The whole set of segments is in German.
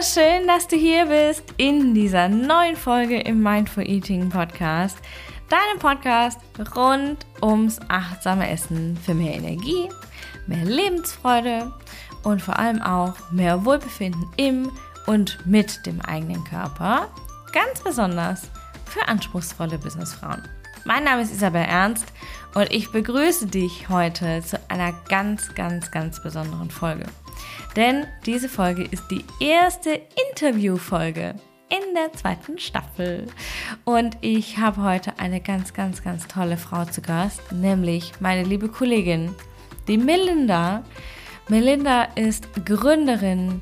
Schön, dass du hier bist in dieser neuen Folge im Mindful Eating Podcast. Deinem Podcast rund ums achtsame Essen für mehr Energie, mehr Lebensfreude und vor allem auch mehr Wohlbefinden im und mit dem eigenen Körper. Ganz besonders für anspruchsvolle Businessfrauen. Mein Name ist Isabel Ernst und ich begrüße dich heute zu einer ganz, ganz, ganz besonderen Folge. Denn diese Folge ist die erste Interviewfolge in der zweiten Staffel. Und ich habe heute eine ganz, ganz, ganz tolle Frau zu Gast, nämlich meine liebe Kollegin, die Melinda. Melinda ist Gründerin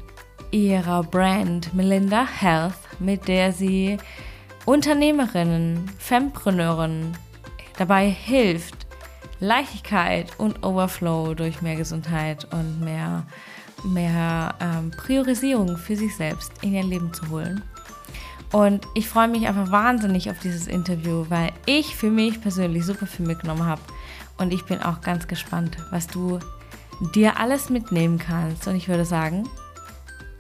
ihrer Brand Melinda Health, mit der sie Unternehmerinnen, Fempreneuren dabei hilft, Leichtigkeit und Overflow durch mehr Gesundheit und mehr, mehr ähm, Priorisierung für sich selbst in ihr Leben zu holen. Und ich freue mich einfach wahnsinnig auf dieses Interview, weil ich für mich persönlich super viel mitgenommen habe. Und ich bin auch ganz gespannt, was du dir alles mitnehmen kannst. Und ich würde sagen,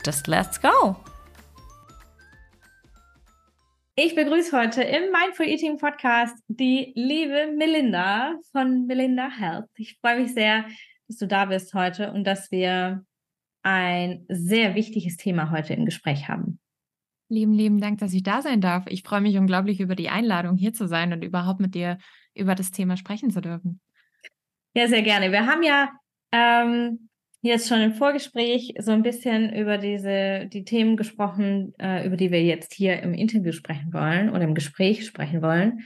just let's go! Ich begrüße heute im Mindful Eating Podcast die liebe Melinda von Melinda Health. Ich freue mich sehr, dass du da bist heute und dass wir ein sehr wichtiges Thema heute im Gespräch haben. Lieben, lieben Dank, dass ich da sein darf. Ich freue mich unglaublich über die Einladung, hier zu sein und überhaupt mit dir über das Thema sprechen zu dürfen. Ja, sehr gerne. Wir haben ja ähm, jetzt schon im Vorgespräch so ein bisschen über diese, die Themen gesprochen, äh, über die wir jetzt hier im Interview sprechen wollen oder im Gespräch sprechen wollen.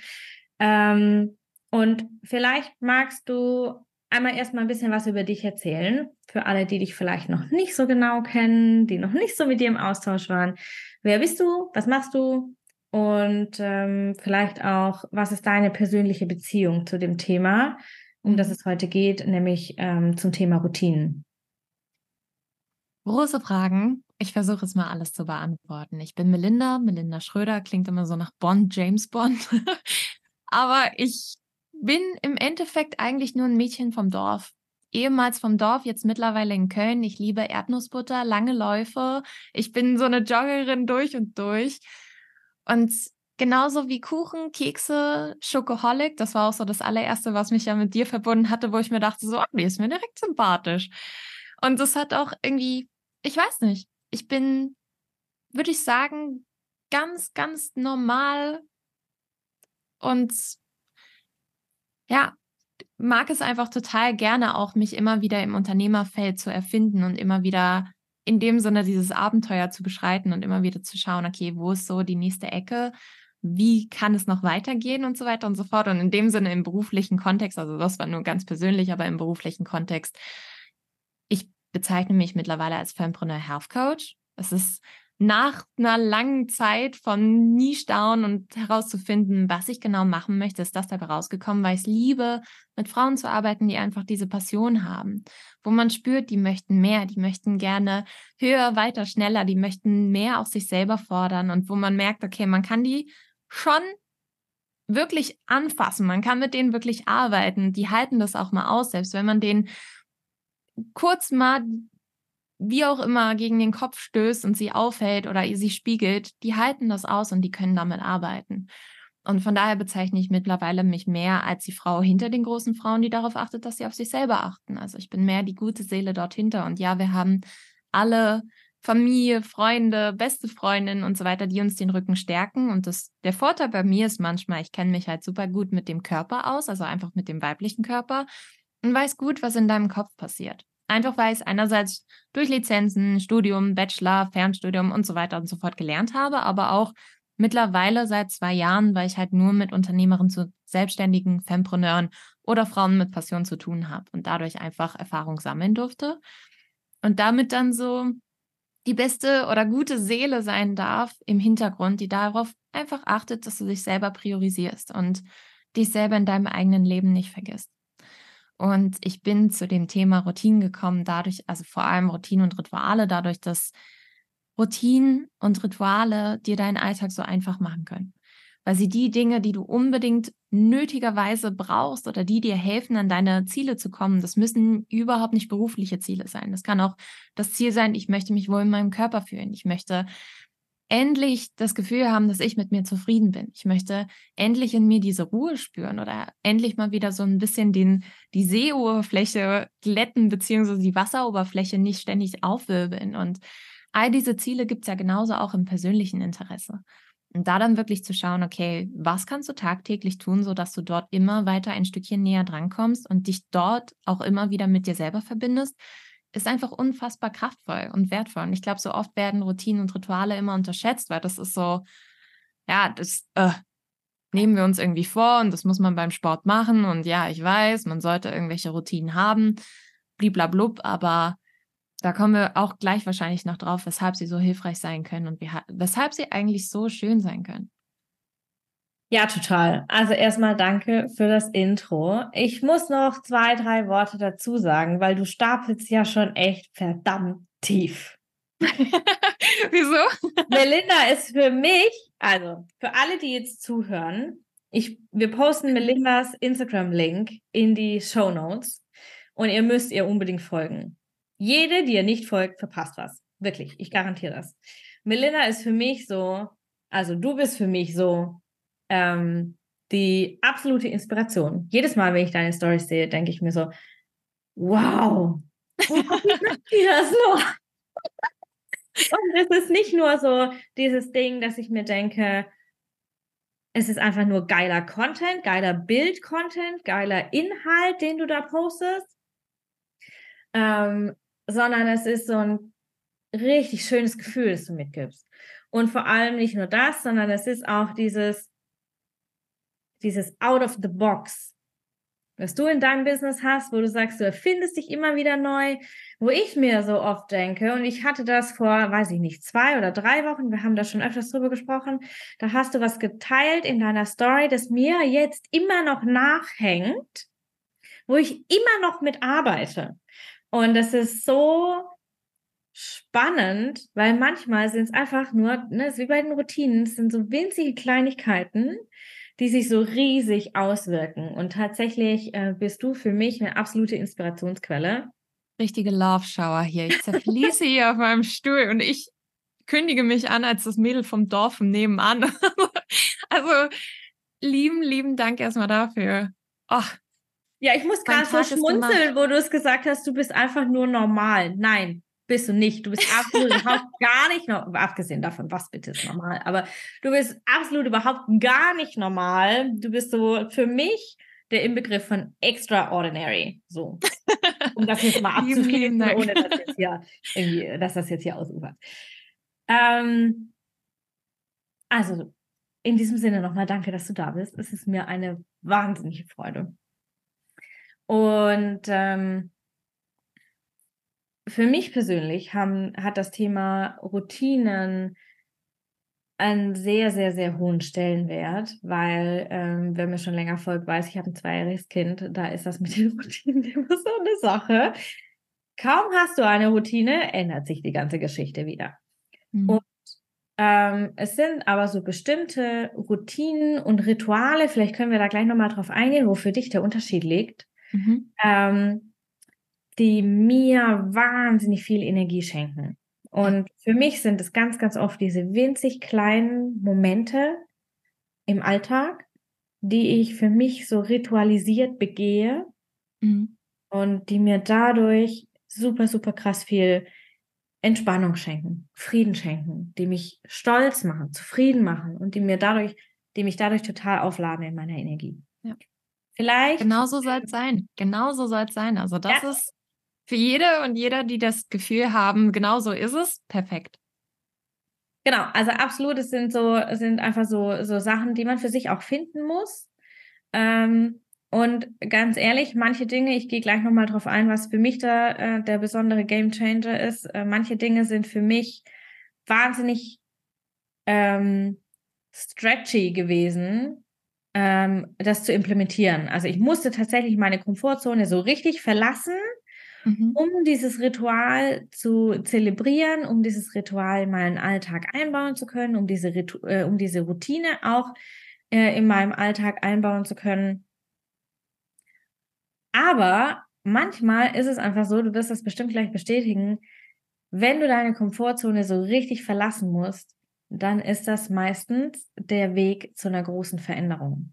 Ähm, und vielleicht magst du einmal erstmal ein bisschen was über dich erzählen, für alle, die dich vielleicht noch nicht so genau kennen, die noch nicht so mit dir im Austausch waren. Wer bist du? Was machst du? Und ähm, vielleicht auch, was ist deine persönliche Beziehung zu dem Thema, um das mhm. es heute geht, nämlich ähm, zum Thema Routinen? Große Fragen. Ich versuche es mal alles zu beantworten. Ich bin Melinda, Melinda Schröder, klingt immer so nach Bond, James Bond. Aber ich bin im Endeffekt eigentlich nur ein Mädchen vom Dorf. Ehemals vom Dorf, jetzt mittlerweile in Köln. Ich liebe Erdnussbutter, lange Läufe. Ich bin so eine Joggerin durch und durch. Und genauso wie Kuchen, Kekse, Schokoholic, das war auch so das allererste, was mich ja mit dir verbunden hatte, wo ich mir dachte, so, die ist mir direkt sympathisch. Und das hat auch irgendwie ich weiß nicht. Ich bin, würde ich sagen, ganz, ganz normal und ja, mag es einfach total gerne auch, mich immer wieder im Unternehmerfeld zu erfinden und immer wieder in dem Sinne dieses Abenteuer zu beschreiten und immer wieder zu schauen, okay, wo ist so die nächste Ecke? Wie kann es noch weitergehen und so weiter und so fort. Und in dem Sinne im beruflichen Kontext, also das war nur ganz persönlich, aber im beruflichen Kontext, bezeichne mich mittlerweile als Fempreneur Health Coach. Es ist nach einer langen Zeit von Niche Down und herauszufinden, was ich genau machen möchte, ist das dabei rausgekommen, weil ich es liebe, mit Frauen zu arbeiten, die einfach diese Passion haben, wo man spürt, die möchten mehr, die möchten gerne höher, weiter, schneller, die möchten mehr aus sich selber fordern und wo man merkt, okay, man kann die schon wirklich anfassen, man kann mit denen wirklich arbeiten, die halten das auch mal aus, selbst wenn man denen kurz mal wie auch immer gegen den Kopf stößt und sie aufhält oder sie spiegelt, die halten das aus und die können damit arbeiten. Und von daher bezeichne ich mittlerweile mich mehr als die Frau hinter den großen Frauen, die darauf achtet, dass sie auf sich selber achten. Also ich bin mehr die gute Seele dort hinter. Und ja, wir haben alle Familie, Freunde, beste Freundinnen und so weiter, die uns den Rücken stärken. Und das, der Vorteil bei mir ist manchmal, ich kenne mich halt super gut mit dem Körper aus, also einfach mit dem weiblichen Körper und weiß gut, was in deinem Kopf passiert. Einfach weil ich es einerseits durch Lizenzen, Studium, Bachelor, Fernstudium und so weiter und so fort gelernt habe, aber auch mittlerweile seit zwei Jahren, weil ich halt nur mit Unternehmerinnen zu selbstständigen Fempreneuren oder Frauen mit Passion zu tun habe und dadurch einfach Erfahrung sammeln durfte. Und damit dann so die beste oder gute Seele sein darf im Hintergrund, die darauf einfach achtet, dass du dich selber priorisierst und dich selber in deinem eigenen Leben nicht vergisst. Und ich bin zu dem Thema Routinen gekommen, dadurch, also vor allem Routinen und Rituale, dadurch, dass Routinen und Rituale dir deinen Alltag so einfach machen können. weil sie die Dinge, die du unbedingt nötigerweise brauchst oder die dir helfen, an deine Ziele zu kommen, das müssen überhaupt nicht berufliche Ziele sein. Das kann auch das Ziel sein, ich möchte mich wohl in meinem Körper fühlen. Ich möchte endlich das Gefühl haben, dass ich mit mir zufrieden bin. Ich möchte endlich in mir diese Ruhe spüren oder endlich mal wieder so ein bisschen den, die Seeoberfläche glätten, beziehungsweise die Wasseroberfläche nicht ständig aufwirbeln. Und all diese Ziele gibt es ja genauso auch im persönlichen Interesse. Und da dann wirklich zu schauen, okay, was kannst du tagtäglich tun, sodass du dort immer weiter ein Stückchen näher drankommst und dich dort auch immer wieder mit dir selber verbindest, ist einfach unfassbar kraftvoll und wertvoll. Und ich glaube, so oft werden Routinen und Rituale immer unterschätzt, weil das ist so, ja, das äh, nehmen wir uns irgendwie vor und das muss man beim Sport machen. Und ja, ich weiß, man sollte irgendwelche Routinen haben, bliblablub, aber da kommen wir auch gleich wahrscheinlich noch drauf, weshalb sie so hilfreich sein können und weshalb sie eigentlich so schön sein können. Ja, total. Also erstmal danke für das Intro. Ich muss noch zwei, drei Worte dazu sagen, weil du stapelst ja schon echt verdammt tief. Wieso? Melinda ist für mich, also für alle, die jetzt zuhören, ich, wir posten Melindas Instagram-Link in die Show Notes und ihr müsst ihr unbedingt folgen. Jede, die ihr nicht folgt, verpasst was. Wirklich, ich garantiere das. Melinda ist für mich so, also du bist für mich so ähm, die absolute Inspiration. Jedes Mal, wenn ich deine Stories sehe, denke ich mir so, wow, wie das los? Und es ist nicht nur so dieses Ding, dass ich mir denke, es ist einfach nur geiler Content, geiler Bild-Content, geiler Inhalt, den du da postest, ähm, sondern es ist so ein richtig schönes Gefühl, das du mitgibst. Und vor allem nicht nur das, sondern es ist auch dieses, dieses out of the box, was du in deinem Business hast, wo du sagst, du erfindest dich immer wieder neu, wo ich mir so oft denke, und ich hatte das vor, weiß ich nicht, zwei oder drei Wochen, wir haben da schon öfters drüber gesprochen, da hast du was geteilt in deiner Story, das mir jetzt immer noch nachhängt, wo ich immer noch mit arbeite. Und das ist so spannend, weil manchmal sind es einfach nur, ne, es ist wie bei den Routinen, es sind so winzige Kleinigkeiten, die sich so riesig auswirken. Und tatsächlich äh, bist du für mich eine absolute Inspirationsquelle. Richtige Love Shower hier. Ich zerfließe hier auf meinem Stuhl und ich kündige mich an als das Mädel vom Dorf nebenan. also lieben, lieben Dank erstmal dafür. Ach, ja, ich muss gerade so schmunzeln, wo du es gesagt hast, du bist einfach nur normal. Nein, bist du nicht. Du bist absolut überhaupt gar nicht normal, abgesehen davon, was bitte ist normal, aber du bist absolut überhaupt gar nicht normal. Du bist so für mich der Inbegriff von extraordinary. So. Um das jetzt mal abzuschließen, ohne dass, jetzt hier irgendwie, dass das jetzt hier ausufert. Ähm, also, in diesem Sinne nochmal danke, dass du da bist. Es ist mir eine wahnsinnige Freude. Und ähm, für mich persönlich haben, hat das Thema Routinen einen sehr, sehr, sehr hohen Stellenwert, weil, ähm, wer mir schon länger folgt, weiß, ich habe ein zweijähriges Kind, da ist das mit den Routinen immer so eine Sache. Kaum hast du eine Routine, ändert sich die ganze Geschichte wieder. Mhm. Und ähm, es sind aber so bestimmte Routinen und Rituale, vielleicht können wir da gleich nochmal drauf eingehen, wo für dich der Unterschied liegt, mhm. ähm, die mir wahnsinnig viel Energie schenken. Und für mich sind es ganz, ganz oft diese winzig kleinen Momente im Alltag, die ich für mich so ritualisiert begehe mhm. und die mir dadurch super, super krass viel Entspannung schenken, Frieden schenken, die mich stolz machen, zufrieden machen und die mir dadurch, die mich dadurch total aufladen in meiner Energie. Ja. Vielleicht. Genauso soll es sein. Genauso soll es sein. Also das ja. ist für jede und jeder, die das Gefühl haben, genau so ist es, perfekt. Genau, also absolut, es sind so, sind einfach so, so Sachen, die man für sich auch finden muss. Ähm, und ganz ehrlich, manche Dinge, ich gehe gleich nochmal drauf ein, was für mich da äh, der besondere Game Changer ist. Äh, manche Dinge sind für mich wahnsinnig ähm, stretchy gewesen, ähm, das zu implementieren. Also ich musste tatsächlich meine Komfortzone so richtig verlassen, mhm. um dieses Ritual zu zelebrieren, um dieses Ritual in meinen Alltag einbauen zu können, um diese, Ritu äh, um diese Routine auch äh, in meinem Alltag einbauen zu können. Aber manchmal ist es einfach so, du wirst das bestimmt gleich bestätigen, wenn du deine Komfortzone so richtig verlassen musst, dann ist das meistens der Weg zu einer großen Veränderung.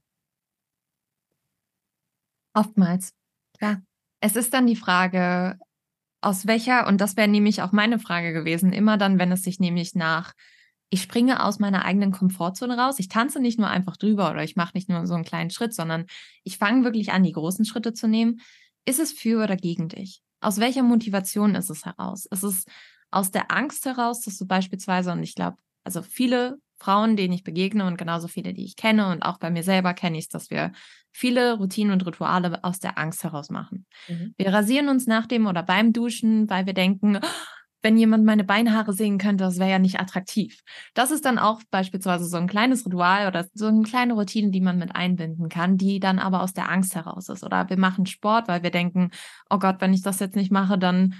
Oftmals, ja. Es ist dann die Frage, aus welcher, und das wäre nämlich auch meine Frage gewesen, immer dann, wenn es sich nämlich nach, ich springe aus meiner eigenen Komfortzone raus, ich tanze nicht nur einfach drüber oder ich mache nicht nur so einen kleinen Schritt, sondern ich fange wirklich an, die großen Schritte zu nehmen. Ist es für oder gegen dich? Aus welcher Motivation ist es heraus? Ist es aus der Angst heraus, dass du beispielsweise, und ich glaube, also viele Frauen, denen ich begegne und genauso viele, die ich kenne und auch bei mir selber kenne ich es, dass wir viele Routinen und Rituale aus der Angst heraus machen. Mhm. Wir rasieren uns nach dem oder beim Duschen, weil wir denken, oh, wenn jemand meine Beinhaare sehen könnte, das wäre ja nicht attraktiv. Das ist dann auch beispielsweise so ein kleines Ritual oder so eine kleine Routine, die man mit einbinden kann, die dann aber aus der Angst heraus ist. Oder wir machen Sport, weil wir denken, oh Gott, wenn ich das jetzt nicht mache, dann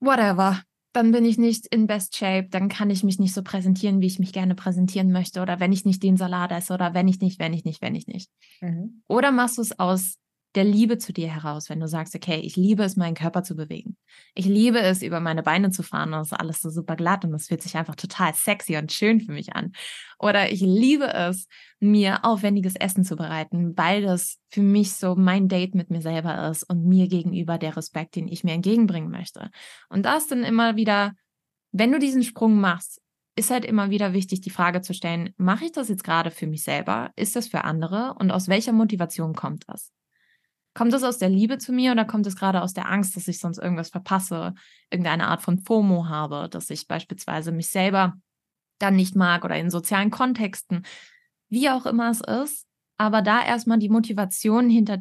whatever, dann bin ich nicht in best shape, dann kann ich mich nicht so präsentieren, wie ich mich gerne präsentieren möchte oder wenn ich nicht den Salat esse oder wenn ich nicht, wenn ich nicht, wenn ich nicht. Mhm. Oder machst du es aus der Liebe zu dir heraus, wenn du sagst, okay, ich liebe es, meinen Körper zu bewegen. Ich liebe es, über meine Beine zu fahren und es ist alles so super glatt und es fühlt sich einfach total sexy und schön für mich an. Oder ich liebe es, mir aufwendiges Essen zu bereiten, weil das für mich so mein Date mit mir selber ist und mir gegenüber der Respekt, den ich mir entgegenbringen möchte. Und das dann immer wieder, wenn du diesen Sprung machst, ist halt immer wieder wichtig, die Frage zu stellen, mache ich das jetzt gerade für mich selber? Ist das für andere? Und aus welcher Motivation kommt das? Kommt das aus der Liebe zu mir oder kommt es gerade aus der Angst, dass ich sonst irgendwas verpasse, irgendeine Art von FOMO habe, dass ich beispielsweise mich selber dann nicht mag oder in sozialen Kontexten, wie auch immer es ist, aber da erstmal die Motivation hinter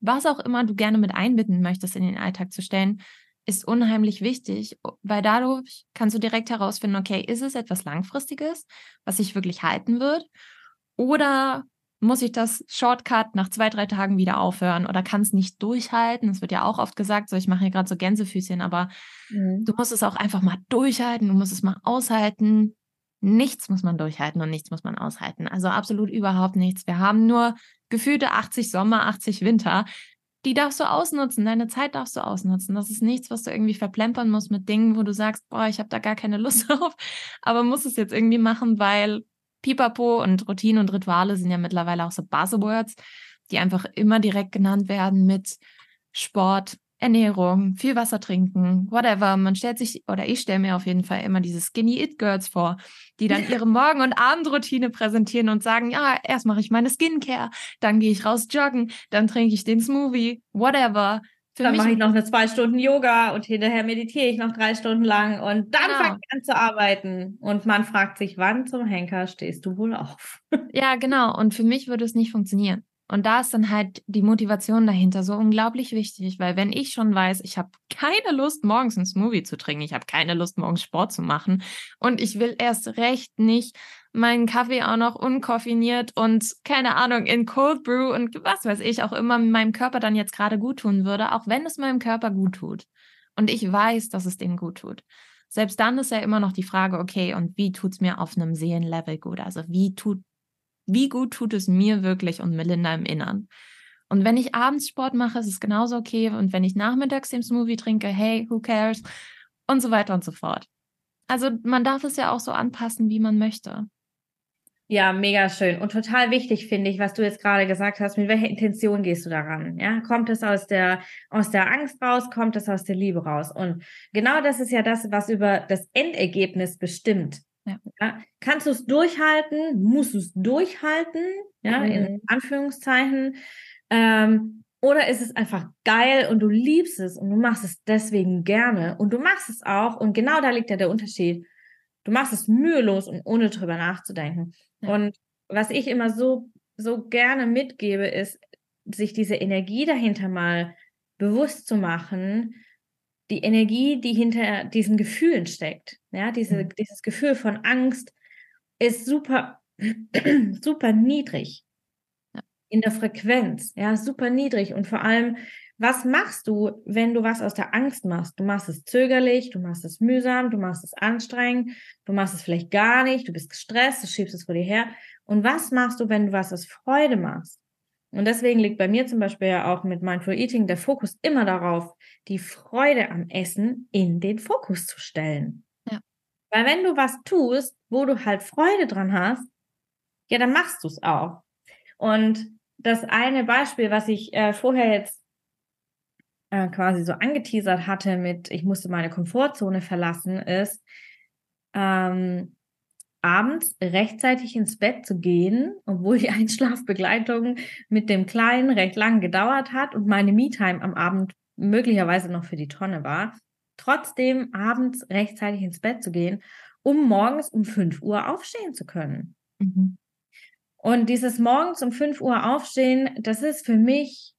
was auch immer du gerne mit einbinden möchtest in den Alltag zu stellen, ist unheimlich wichtig, weil dadurch kannst du direkt herausfinden, okay, ist es etwas Langfristiges, was sich wirklich halten wird? Oder muss ich das Shortcut nach zwei, drei Tagen wieder aufhören oder kann es nicht durchhalten? Das wird ja auch oft gesagt, so ich mache hier gerade so Gänsefüßchen, aber mhm. du musst es auch einfach mal durchhalten, du musst es mal aushalten. Nichts muss man durchhalten und nichts muss man aushalten. Also absolut überhaupt nichts. Wir haben nur gefühlte 80 Sommer, 80 Winter. Die darfst du ausnutzen, deine Zeit darfst du ausnutzen. Das ist nichts, was du irgendwie verplempern musst mit Dingen, wo du sagst, boah, ich habe da gar keine Lust drauf, aber muss es jetzt irgendwie machen, weil Pipapo und Routinen und Rituale sind ja mittlerweile auch so Buzzwords, die einfach immer direkt genannt werden mit Sport, Ernährung, viel Wasser trinken, whatever. Man stellt sich, oder ich stelle mir auf jeden Fall immer diese Skinny It Girls vor, die dann ihre Morgen- und Abendroutine präsentieren und sagen, ja, erst mache ich meine Skincare, dann gehe ich raus joggen, dann trinke ich den Smoothie, whatever. Für dann mache ich noch eine zwei Stunden Yoga und hinterher meditiere ich noch drei Stunden lang und dann genau. fange ich an zu arbeiten. Und man fragt sich, wann zum Henker stehst du wohl auf? Ja, genau. Und für mich würde es nicht funktionieren. Und da ist dann halt die Motivation dahinter so unglaublich wichtig, weil wenn ich schon weiß, ich habe keine Lust, morgens ein Smoothie zu trinken, ich habe keine Lust, morgens Sport zu machen und ich will erst recht nicht meinen Kaffee auch noch unkoffiniert und keine Ahnung in Cold Brew und was weiß ich auch immer meinem Körper dann jetzt gerade gut tun würde, auch wenn es meinem Körper gut tut. Und ich weiß, dass es dem gut tut. Selbst dann ist ja immer noch die Frage, okay, und wie tut es mir auf einem Seelenlevel gut? Also wie tut wie gut tut es mir wirklich und Melinda im Innern? Und wenn ich abends Sport mache, ist es genauso okay. Und wenn ich nachmittags den Smoothie trinke, hey, who cares? Und so weiter und so fort. Also man darf es ja auch so anpassen, wie man möchte. Ja, mega schön und total wichtig finde ich, was du jetzt gerade gesagt hast. Mit welcher Intention gehst du daran? Ja, kommt es aus der aus der Angst raus? Kommt es aus der Liebe raus? Und genau das ist ja das, was über das Endergebnis bestimmt. Ja. ja. Kannst du es durchhalten? Musst du es durchhalten? Ja, mhm. in Anführungszeichen. Ähm, oder ist es einfach geil und du liebst es und du machst es deswegen gerne und du machst es auch und genau da liegt ja der Unterschied. Du machst es mühelos und ohne drüber nachzudenken. Ja. Und was ich immer so, so gerne mitgebe, ist, sich diese Energie dahinter mal bewusst zu machen, die Energie, die hinter diesen Gefühlen steckt. Ja, diese, mhm. dieses Gefühl von Angst ist super, super niedrig in der Frequenz. Ja, super niedrig. Und vor allem, was machst du, wenn du was aus der Angst machst? Du machst es zögerlich, du machst es mühsam, du machst es anstrengend, du machst es vielleicht gar nicht, du bist gestresst, du schiebst es vor dir her. Und was machst du, wenn du was aus Freude machst? Und deswegen liegt bei mir zum Beispiel ja auch mit Mindful Eating der Fokus immer darauf, die Freude am Essen in den Fokus zu stellen. Ja. Weil wenn du was tust, wo du halt Freude dran hast, ja, dann machst du es auch. Und das eine Beispiel, was ich äh, vorher jetzt äh, quasi so angeteasert hatte mit, ich musste meine Komfortzone verlassen, ist, ähm, abends rechtzeitig ins Bett zu gehen, obwohl die Einschlafbegleitung mit dem Kleinen recht lang gedauert hat und meine Me-Time am Abend möglicherweise noch für die Tonne war, trotzdem abends rechtzeitig ins Bett zu gehen, um morgens um 5 Uhr aufstehen zu können. Mhm. Und dieses morgens um 5 Uhr aufstehen, das ist für mich,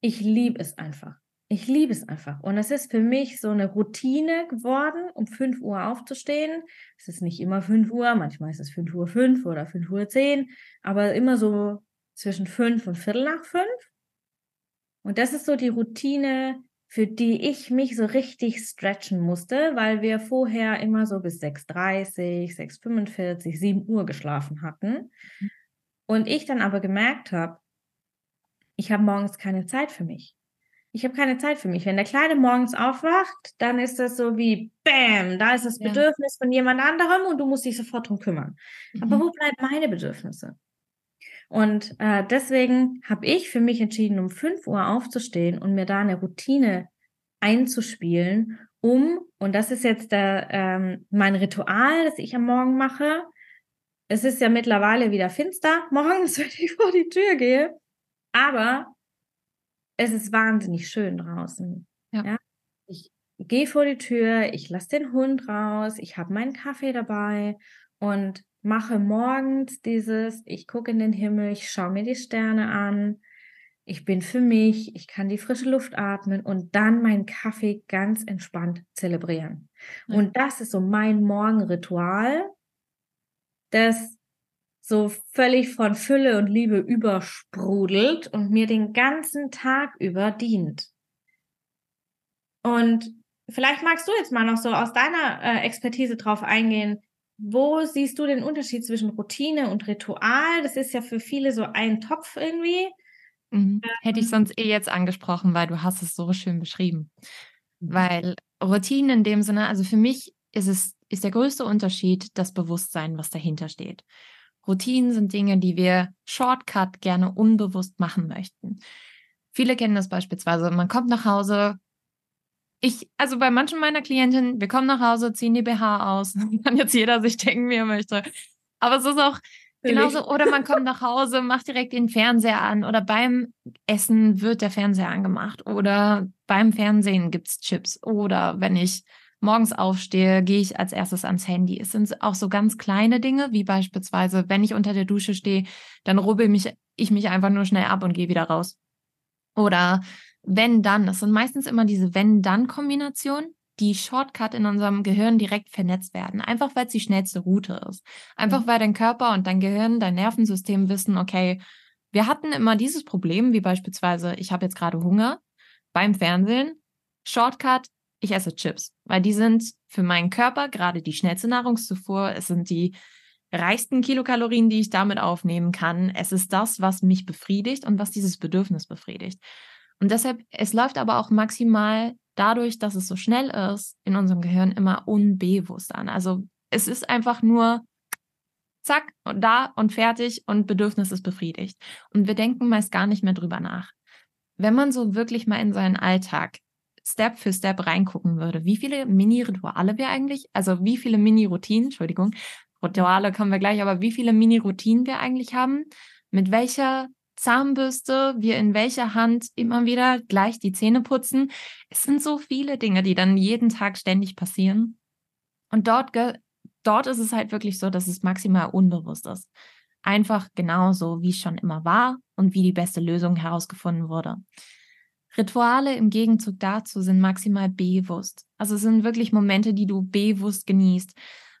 ich liebe es einfach. Ich liebe es einfach. Und es ist für mich so eine Routine geworden, um 5 Uhr aufzustehen. Es ist nicht immer 5 Uhr, manchmal ist es 5 Uhr 5 oder 5 Uhr 10, aber immer so zwischen 5 und Viertel nach 5. Und das ist so die Routine, für die ich mich so richtig stretchen musste, weil wir vorher immer so bis 6.30, 6.45, 7 Uhr geschlafen hatten. Mhm. Und ich dann aber gemerkt habe, ich habe morgens keine Zeit für mich. Ich habe keine Zeit für mich. Wenn der Kleine morgens aufwacht, dann ist das so wie Bäm, da ist das ja. Bedürfnis von jemand anderem und du musst dich sofort drum kümmern. Mhm. Aber wo bleiben meine Bedürfnisse? Und äh, deswegen habe ich für mich entschieden, um 5 Uhr aufzustehen und mir da eine Routine einzuspielen, um, und das ist jetzt der, ähm, mein Ritual, das ich am Morgen mache. Es ist ja mittlerweile wieder finster morgens, wenn ich vor die Tür gehe. Aber es ist wahnsinnig schön draußen. Ja. ja? Ich gehe vor die Tür, ich lasse den Hund raus, ich habe meinen Kaffee dabei und mache morgens dieses, ich gucke in den Himmel, ich schaue mir die Sterne an, ich bin für mich, ich kann die frische Luft atmen und dann meinen Kaffee ganz entspannt zelebrieren. Ja. Und das ist so mein Morgenritual, das so völlig von Fülle und Liebe übersprudelt und mir den ganzen Tag über dient. Und vielleicht magst du jetzt mal noch so aus deiner äh, Expertise drauf eingehen, wo siehst du den Unterschied zwischen Routine und Ritual? Das ist ja für viele so ein Topf irgendwie. Mhm. Hätte ich sonst eh jetzt angesprochen, weil du hast es so schön beschrieben. Mhm. Weil Routine in dem Sinne, also für mich ist es, ist der größte Unterschied das Bewusstsein, was dahinter steht. Routinen sind Dinge, die wir Shortcut gerne unbewusst machen möchten. Viele kennen das beispielsweise. Man kommt nach Hause, ich, also bei manchen meiner Klientinnen, wir kommen nach Hause, ziehen die BH aus, kann jetzt jeder sich denken, wie er möchte. Aber es ist auch genauso, oder man kommt nach Hause, macht direkt den Fernseher an oder beim Essen wird der Fernseher angemacht oder beim Fernsehen gibt es Chips oder wenn ich morgens aufstehe, gehe ich als erstes ans Handy. Es sind auch so ganz kleine Dinge, wie beispielsweise, wenn ich unter der Dusche stehe, dann rubbel mich, ich mich einfach nur schnell ab und gehe wieder raus. Oder wenn dann, das sind meistens immer diese wenn-dann-Kombinationen, die Shortcut in unserem Gehirn direkt vernetzt werden. Einfach weil es die schnellste Route ist. Einfach mhm. weil dein Körper und dein Gehirn, dein Nervensystem wissen, okay, wir hatten immer dieses Problem, wie beispielsweise, ich habe jetzt gerade Hunger beim Fernsehen. Shortcut, ich esse Chips, weil die sind für meinen Körper gerade die schnellste Nahrungszufuhr. Es sind die reichsten Kilokalorien, die ich damit aufnehmen kann. Es ist das, was mich befriedigt und was dieses Bedürfnis befriedigt. Und deshalb, es läuft aber auch maximal dadurch, dass es so schnell ist, in unserem Gehirn immer unbewusst an. Also es ist einfach nur zack und da und fertig und Bedürfnis ist befriedigt. Und wir denken meist gar nicht mehr drüber nach. Wenn man so wirklich mal in seinen Alltag Step für Step reingucken würde, wie viele Mini-Rituale wir eigentlich, also wie viele Mini-Routinen, Entschuldigung, Rituale kommen wir gleich, aber wie viele Mini-Routinen wir eigentlich haben, mit welcher Zahnbürste, wir in welcher Hand immer wieder gleich die Zähne putzen. Es sind so viele Dinge, die dann jeden Tag ständig passieren. Und dort, dort ist es halt wirklich so, dass es maximal unbewusst ist. Einfach genauso, wie es schon immer war und wie die beste Lösung herausgefunden wurde. Rituale im Gegenzug dazu sind maximal bewusst. Also es sind wirklich Momente, die du bewusst genießt.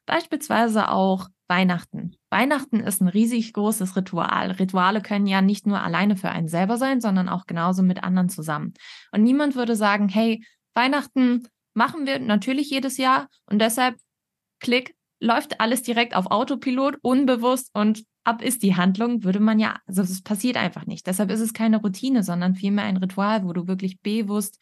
Beispielsweise auch Weihnachten. Weihnachten ist ein riesig großes Ritual. Rituale können ja nicht nur alleine für einen selber sein, sondern auch genauso mit anderen zusammen. Und niemand würde sagen, hey, Weihnachten machen wir natürlich jedes Jahr und deshalb, klick, läuft alles direkt auf Autopilot, unbewusst und ab ist die Handlung, würde man ja, also es passiert einfach nicht. Deshalb ist es keine Routine, sondern vielmehr ein Ritual, wo du wirklich bewusst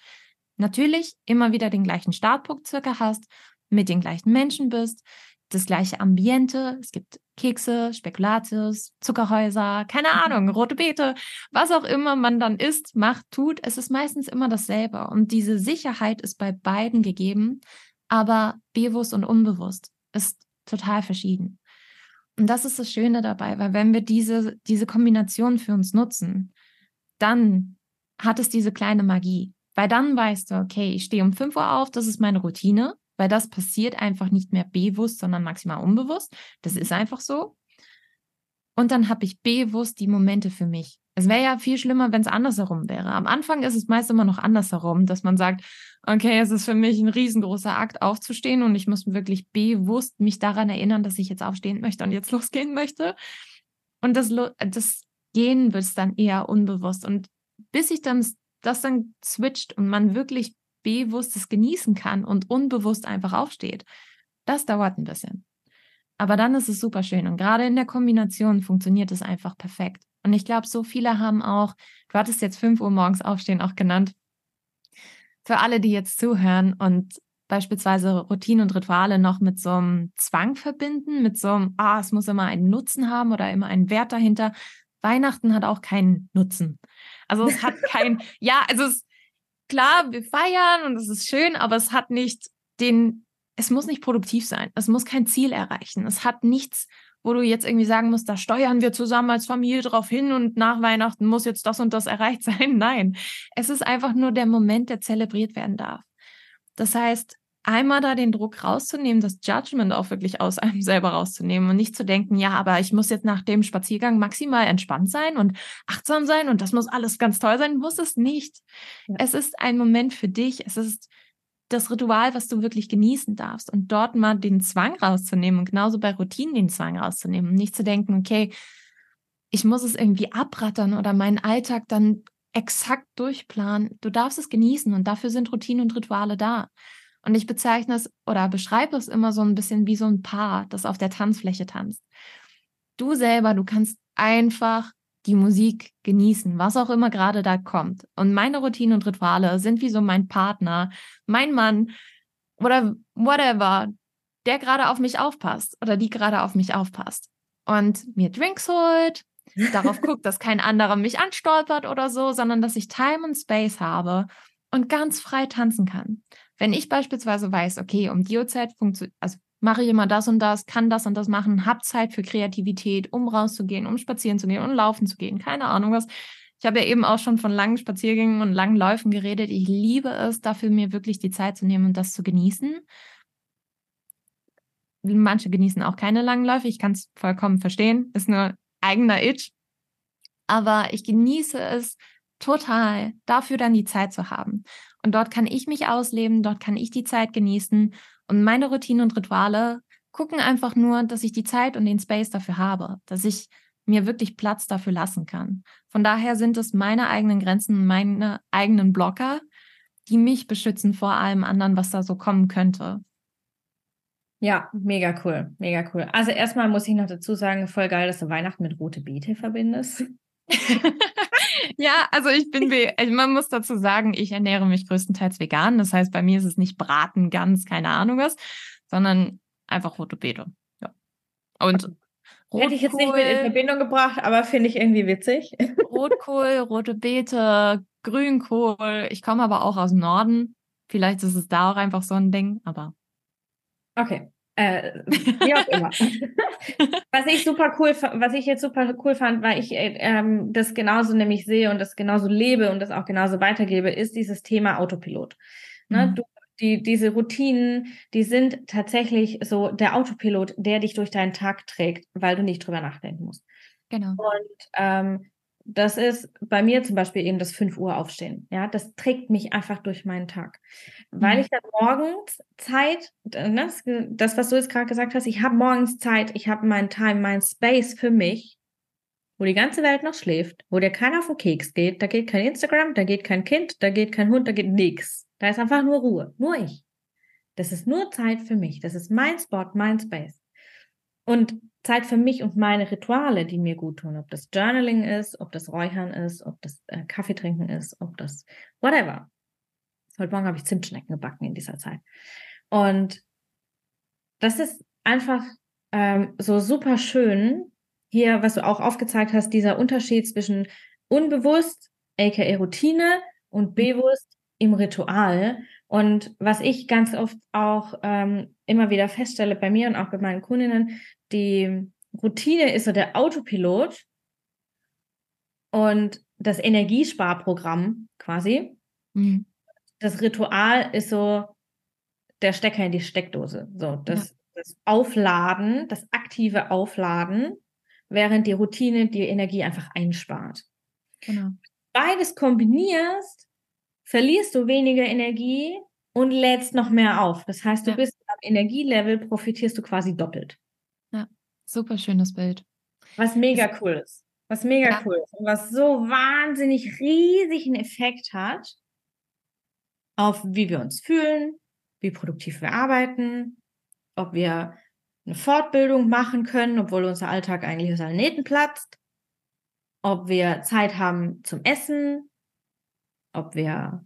natürlich immer wieder den gleichen Startpunkt circa hast, mit den gleichen Menschen bist, das gleiche Ambiente. Es gibt Kekse, Spekulatius, Zuckerhäuser, keine mhm. Ahnung, rote Beete, was auch immer man dann isst, macht, tut. Es ist meistens immer dasselbe. Und diese Sicherheit ist bei beiden gegeben, aber bewusst und unbewusst ist total verschieden. Und das ist das Schöne dabei, weil wenn wir diese, diese Kombination für uns nutzen, dann hat es diese kleine Magie. Weil dann weißt du, okay, ich stehe um 5 Uhr auf, das ist meine Routine weil das passiert einfach nicht mehr bewusst, sondern maximal unbewusst. Das ist einfach so. Und dann habe ich bewusst die Momente für mich. Es wäre ja viel schlimmer, wenn es andersherum wäre. Am Anfang ist es meist immer noch andersherum, dass man sagt, okay, es ist für mich ein riesengroßer Akt, aufzustehen und ich muss wirklich bewusst mich daran erinnern, dass ich jetzt aufstehen möchte und jetzt losgehen möchte. Und das, das Gehen wird dann eher unbewusst. Und bis ich dann das dann switcht und man wirklich bewusstes genießen kann und unbewusst einfach aufsteht. Das dauert ein bisschen. Aber dann ist es super schön und gerade in der Kombination funktioniert es einfach perfekt. Und ich glaube, so viele haben auch, du hattest jetzt 5 Uhr morgens aufstehen auch genannt, für alle, die jetzt zuhören und beispielsweise Routinen und Rituale noch mit so einem Zwang verbinden, mit so einem, ah, es muss immer einen Nutzen haben oder immer einen Wert dahinter. Weihnachten hat auch keinen Nutzen. Also es hat kein, ja, also es, klar, wir feiern und es ist schön, aber es hat nicht den, es muss nicht produktiv sein. Es muss kein Ziel erreichen. Es hat nichts, wo du jetzt irgendwie sagen musst, da steuern wir zusammen als Familie drauf hin und nach Weihnachten muss jetzt das und das erreicht sein. Nein, es ist einfach nur der Moment, der zelebriert werden darf. Das heißt, einmal da den Druck rauszunehmen, das Judgment auch wirklich aus einem selber rauszunehmen und nicht zu denken, ja, aber ich muss jetzt nach dem Spaziergang maximal entspannt sein und achtsam sein und das muss alles ganz toll sein, muss es nicht. Ja. Es ist ein Moment für dich, es ist das Ritual, was du wirklich genießen darfst und dort mal den Zwang rauszunehmen und genauso bei Routinen den Zwang rauszunehmen und nicht zu denken, okay, ich muss es irgendwie abrattern oder meinen Alltag dann exakt durchplanen. Du darfst es genießen und dafür sind Routinen und Rituale da. Und ich bezeichne es oder beschreibe es immer so ein bisschen wie so ein Paar, das auf der Tanzfläche tanzt. Du selber, du kannst einfach die Musik genießen, was auch immer gerade da kommt. Und meine Routinen und Rituale sind wie so mein Partner, mein Mann oder whatever, der gerade auf mich aufpasst oder die gerade auf mich aufpasst und mir Drinks holt, darauf guckt, dass kein anderer mich anstolpert oder so, sondern dass ich Time und Space habe und ganz frei tanzen kann. Wenn ich beispielsweise weiß, okay, um die Uhrzeit funktioniert, also mache ich immer das und das, kann das und das machen, habe Zeit für Kreativität, um rauszugehen, um spazieren zu gehen und laufen zu gehen, keine Ahnung was. Ich habe ja eben auch schon von langen Spaziergängen und langen Läufen geredet. Ich liebe es, dafür mir wirklich die Zeit zu nehmen und das zu genießen. Manche genießen auch keine langen Läufe. Ich kann es vollkommen verstehen. Ist nur eigener Itch. Aber ich genieße es total, dafür dann die Zeit zu haben. Und dort kann ich mich ausleben, dort kann ich die Zeit genießen. Und meine Routinen und Rituale gucken einfach nur, dass ich die Zeit und den Space dafür habe, dass ich mir wirklich Platz dafür lassen kann. Von daher sind es meine eigenen Grenzen, meine eigenen Blocker, die mich beschützen vor allem anderen, was da so kommen könnte. Ja, mega cool, mega cool. Also erstmal muss ich noch dazu sagen, voll geil, dass du Weihnachten mit rote Beete verbindest. ja, also ich bin, also man muss dazu sagen, ich ernähre mich größtenteils vegan. Das heißt, bei mir ist es nicht Braten, ganz, keine Ahnung was, sondern einfach rote Beete. Ja. Und Rotkohl, Hätte ich jetzt nicht mit in Verbindung gebracht, aber finde ich irgendwie witzig. Rotkohl, rote Beete, Grünkohl. Ich komme aber auch aus dem Norden. Vielleicht ist es da auch einfach so ein Ding, aber. Okay. Äh, wie auch immer. was ich super cool, was ich jetzt super cool fand, weil ich äh, ähm, das genauso nämlich sehe und das genauso lebe und das auch genauso weitergebe, ist dieses Thema Autopilot. Ne? Mhm. Du, die, diese Routinen, die sind tatsächlich so der Autopilot, der dich durch deinen Tag trägt, weil du nicht drüber nachdenken musst. Genau. Und ähm, das ist bei mir zum Beispiel eben das 5 Uhr aufstehen. Ja, das trägt mich einfach durch meinen Tag. Weil mhm. ich dann morgens Zeit, ne, das, was du jetzt gerade gesagt hast, ich habe morgens Zeit, ich habe meinen Time, meinen Space für mich, wo die ganze Welt noch schläft, wo dir keiner auf den Keks geht, da geht kein Instagram, da geht kein Kind, da geht kein Hund, da geht nichts. Da ist einfach nur Ruhe, nur ich. Das ist nur Zeit für mich. Das ist mein Spot, mein Space. Und Zeit für mich und meine Rituale, die mir gut tun. Ob das Journaling ist, ob das Räuchern ist, ob das äh, Kaffee trinken ist, ob das whatever. Heute Morgen habe ich Zimtschnecken gebacken in dieser Zeit. Und das ist einfach ähm, so super schön. Hier, was du auch aufgezeigt hast, dieser Unterschied zwischen unbewusst, aka Routine, und mhm. bewusst im Ritual. Und was ich ganz oft auch ähm, immer wieder feststelle bei mir und auch bei meinen Kundinnen, die Routine ist so der Autopilot und das Energiesparprogramm quasi. Mhm. Das Ritual ist so der Stecker in die Steckdose. So, das, ja. das Aufladen, das aktive Aufladen, während die Routine die Energie einfach einspart. Genau. Beides kombinierst, verlierst du weniger Energie und lädst noch mehr auf. Das heißt, du ja. bist am Energielevel, profitierst du quasi doppelt. Ja, super schönes Bild. Was mega cool ist. Was mega ja. cool ist. Und was so wahnsinnig riesigen Effekt hat auf wie wir uns fühlen, wie produktiv wir arbeiten, ob wir eine Fortbildung machen können, obwohl unser Alltag eigentlich aus allen Nähten platzt, ob wir Zeit haben zum Essen, ob wir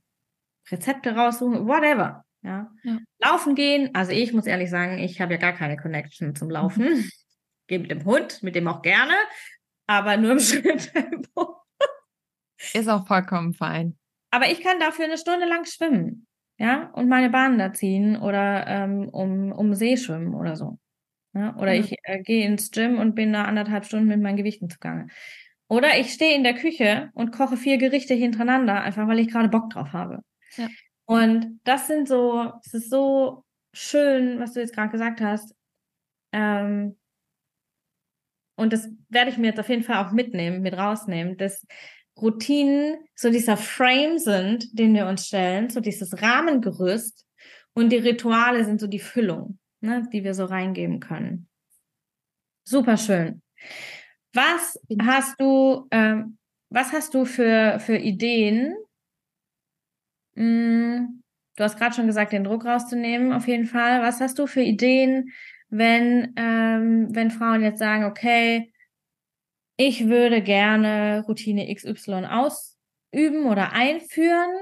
Rezepte raussuchen, whatever. Ja. ja. Laufen gehen, also ich muss ehrlich sagen, ich habe ja gar keine Connection zum Laufen. Mhm. Gehe mit dem Hund, mit dem auch gerne, aber nur im Schritttempo. Ist auch vollkommen fein. Aber ich kann dafür eine Stunde lang schwimmen, ja, und meine Bahn da ziehen oder ähm, um, um See schwimmen oder so. Ja? Oder mhm. ich äh, gehe ins Gym und bin da anderthalb Stunden mit meinen Gewichten zugange. Oder ich stehe in der Küche und koche vier Gerichte hintereinander, einfach weil ich gerade Bock drauf habe. Ja. Und das sind so, es ist so schön, was du jetzt gerade gesagt hast. Ähm, und das werde ich mir jetzt auf jeden Fall auch mitnehmen, mit rausnehmen, dass Routinen so dieser Frame sind, den wir uns stellen, so dieses Rahmengerüst und die Rituale sind so die Füllung, ne, die wir so reingeben können. Super schön. Was hast du, ähm, was hast du für, für Ideen? Hm, du hast gerade schon gesagt, den Druck rauszunehmen, auf jeden Fall. Was hast du für Ideen, wenn, ähm, wenn Frauen jetzt sagen, okay, ich würde gerne Routine XY ausüben oder einführen,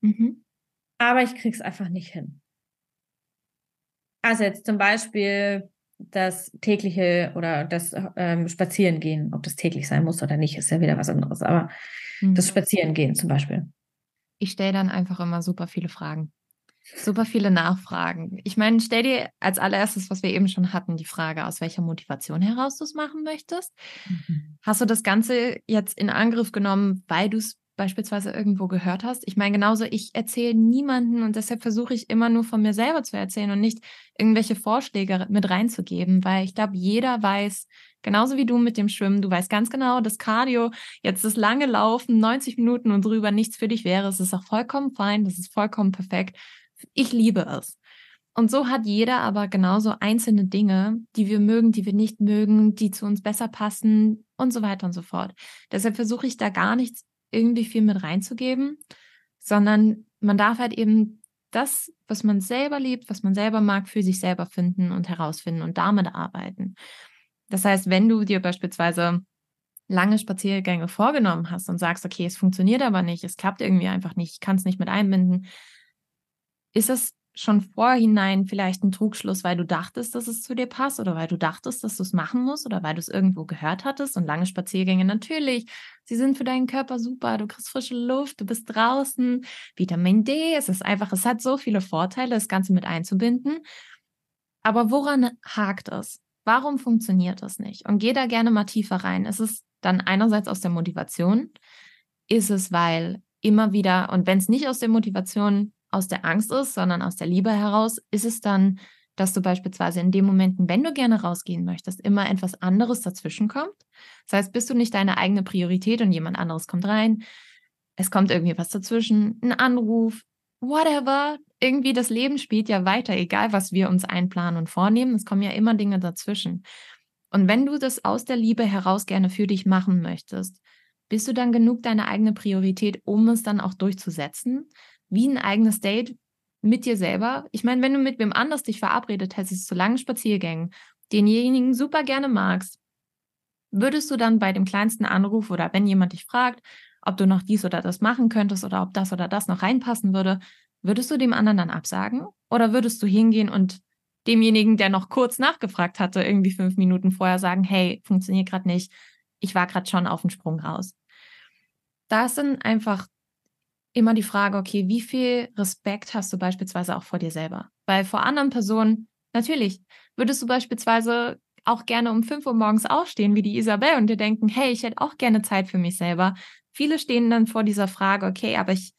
mhm. aber ich krieg's einfach nicht hin. Also jetzt zum Beispiel das tägliche oder das ähm, Spazierengehen, ob das täglich sein muss oder nicht, ist ja wieder was anderes. Aber mhm. das Spazierengehen zum Beispiel. Ich stelle dann einfach immer super viele Fragen. Super viele Nachfragen. Ich meine, stell dir als allererstes, was wir eben schon hatten, die Frage, aus welcher Motivation heraus du es machen möchtest. Mhm. Hast du das Ganze jetzt in Angriff genommen, weil du es beispielsweise irgendwo gehört hast? Ich meine, genauso, ich erzähle niemanden und deshalb versuche ich immer nur von mir selber zu erzählen und nicht irgendwelche Vorschläge mit reinzugeben, weil ich glaube, jeder weiß, genauso wie du mit dem Schwimmen, du weißt ganz genau, das Cardio, jetzt das lange Laufen, 90 Minuten und drüber nichts für dich wäre. Es ist auch vollkommen fein, das ist vollkommen perfekt. Ich liebe es. Und so hat jeder aber genauso einzelne Dinge, die wir mögen, die wir nicht mögen, die zu uns besser passen und so weiter und so fort. Deshalb versuche ich da gar nichts irgendwie viel mit reinzugeben, sondern man darf halt eben das, was man selber liebt, was man selber mag, für sich selber finden und herausfinden und damit arbeiten. Das heißt, wenn du dir beispielsweise lange Spaziergänge vorgenommen hast und sagst, okay, es funktioniert aber nicht, es klappt irgendwie einfach nicht, ich kann es nicht mit einbinden, ist es schon vorhinein vielleicht ein Trugschluss, weil du dachtest, dass es zu dir passt oder weil du dachtest, dass du es machen musst oder weil du es irgendwo gehört hattest und lange Spaziergänge natürlich, sie sind für deinen Körper super, du kriegst frische Luft, du bist draußen, Vitamin D, es ist einfach, es hat so viele Vorteile, das Ganze mit einzubinden. Aber woran hakt es? Warum funktioniert das nicht? Und geh da gerne mal tiefer rein. Ist es dann einerseits aus der Motivation? Ist es, weil immer wieder, und wenn es nicht aus der Motivation aus der Angst ist, sondern aus der Liebe heraus, ist es dann, dass du beispielsweise in den Momenten, wenn du gerne rausgehen möchtest, immer etwas anderes dazwischen kommt. Das heißt, bist du nicht deine eigene Priorität und jemand anderes kommt rein, es kommt irgendwie was dazwischen, ein Anruf, whatever. Irgendwie das Leben spielt ja weiter, egal was wir uns einplanen und vornehmen. Es kommen ja immer Dinge dazwischen. Und wenn du das aus der Liebe heraus gerne für dich machen möchtest, bist du dann genug deine eigene Priorität, um es dann auch durchzusetzen? Wie ein eigenes Date mit dir selber. Ich meine, wenn du mit wem anders dich verabredet hättest zu langen Spaziergängen denjenigen super gerne magst, würdest du dann bei dem kleinsten Anruf oder wenn jemand dich fragt, ob du noch dies oder das machen könntest oder ob das oder das noch reinpassen würde, würdest du dem anderen dann absagen? Oder würdest du hingehen und demjenigen, der noch kurz nachgefragt hatte, irgendwie fünf Minuten vorher sagen, hey, funktioniert gerade nicht, ich war gerade schon auf den Sprung raus. Da ist dann einfach immer die Frage, okay, wie viel Respekt hast du beispielsweise auch vor dir selber? Weil vor anderen Personen, natürlich, würdest du beispielsweise auch gerne um 5 Uhr morgens aufstehen, wie die Isabel, und dir denken, hey, ich hätte auch gerne Zeit für mich selber. Viele stehen dann vor dieser Frage, okay, aber ich,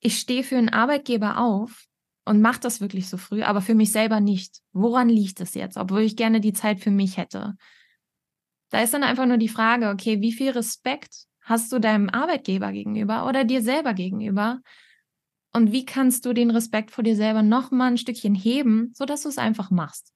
ich stehe für einen Arbeitgeber auf und mache das wirklich so früh, aber für mich selber nicht. Woran liegt es jetzt, obwohl ich gerne die Zeit für mich hätte? Da ist dann einfach nur die Frage, okay, wie viel Respekt hast du deinem Arbeitgeber gegenüber oder dir selber gegenüber? Und wie kannst du den Respekt vor dir selber noch mal ein Stückchen heben, sodass du es einfach machst?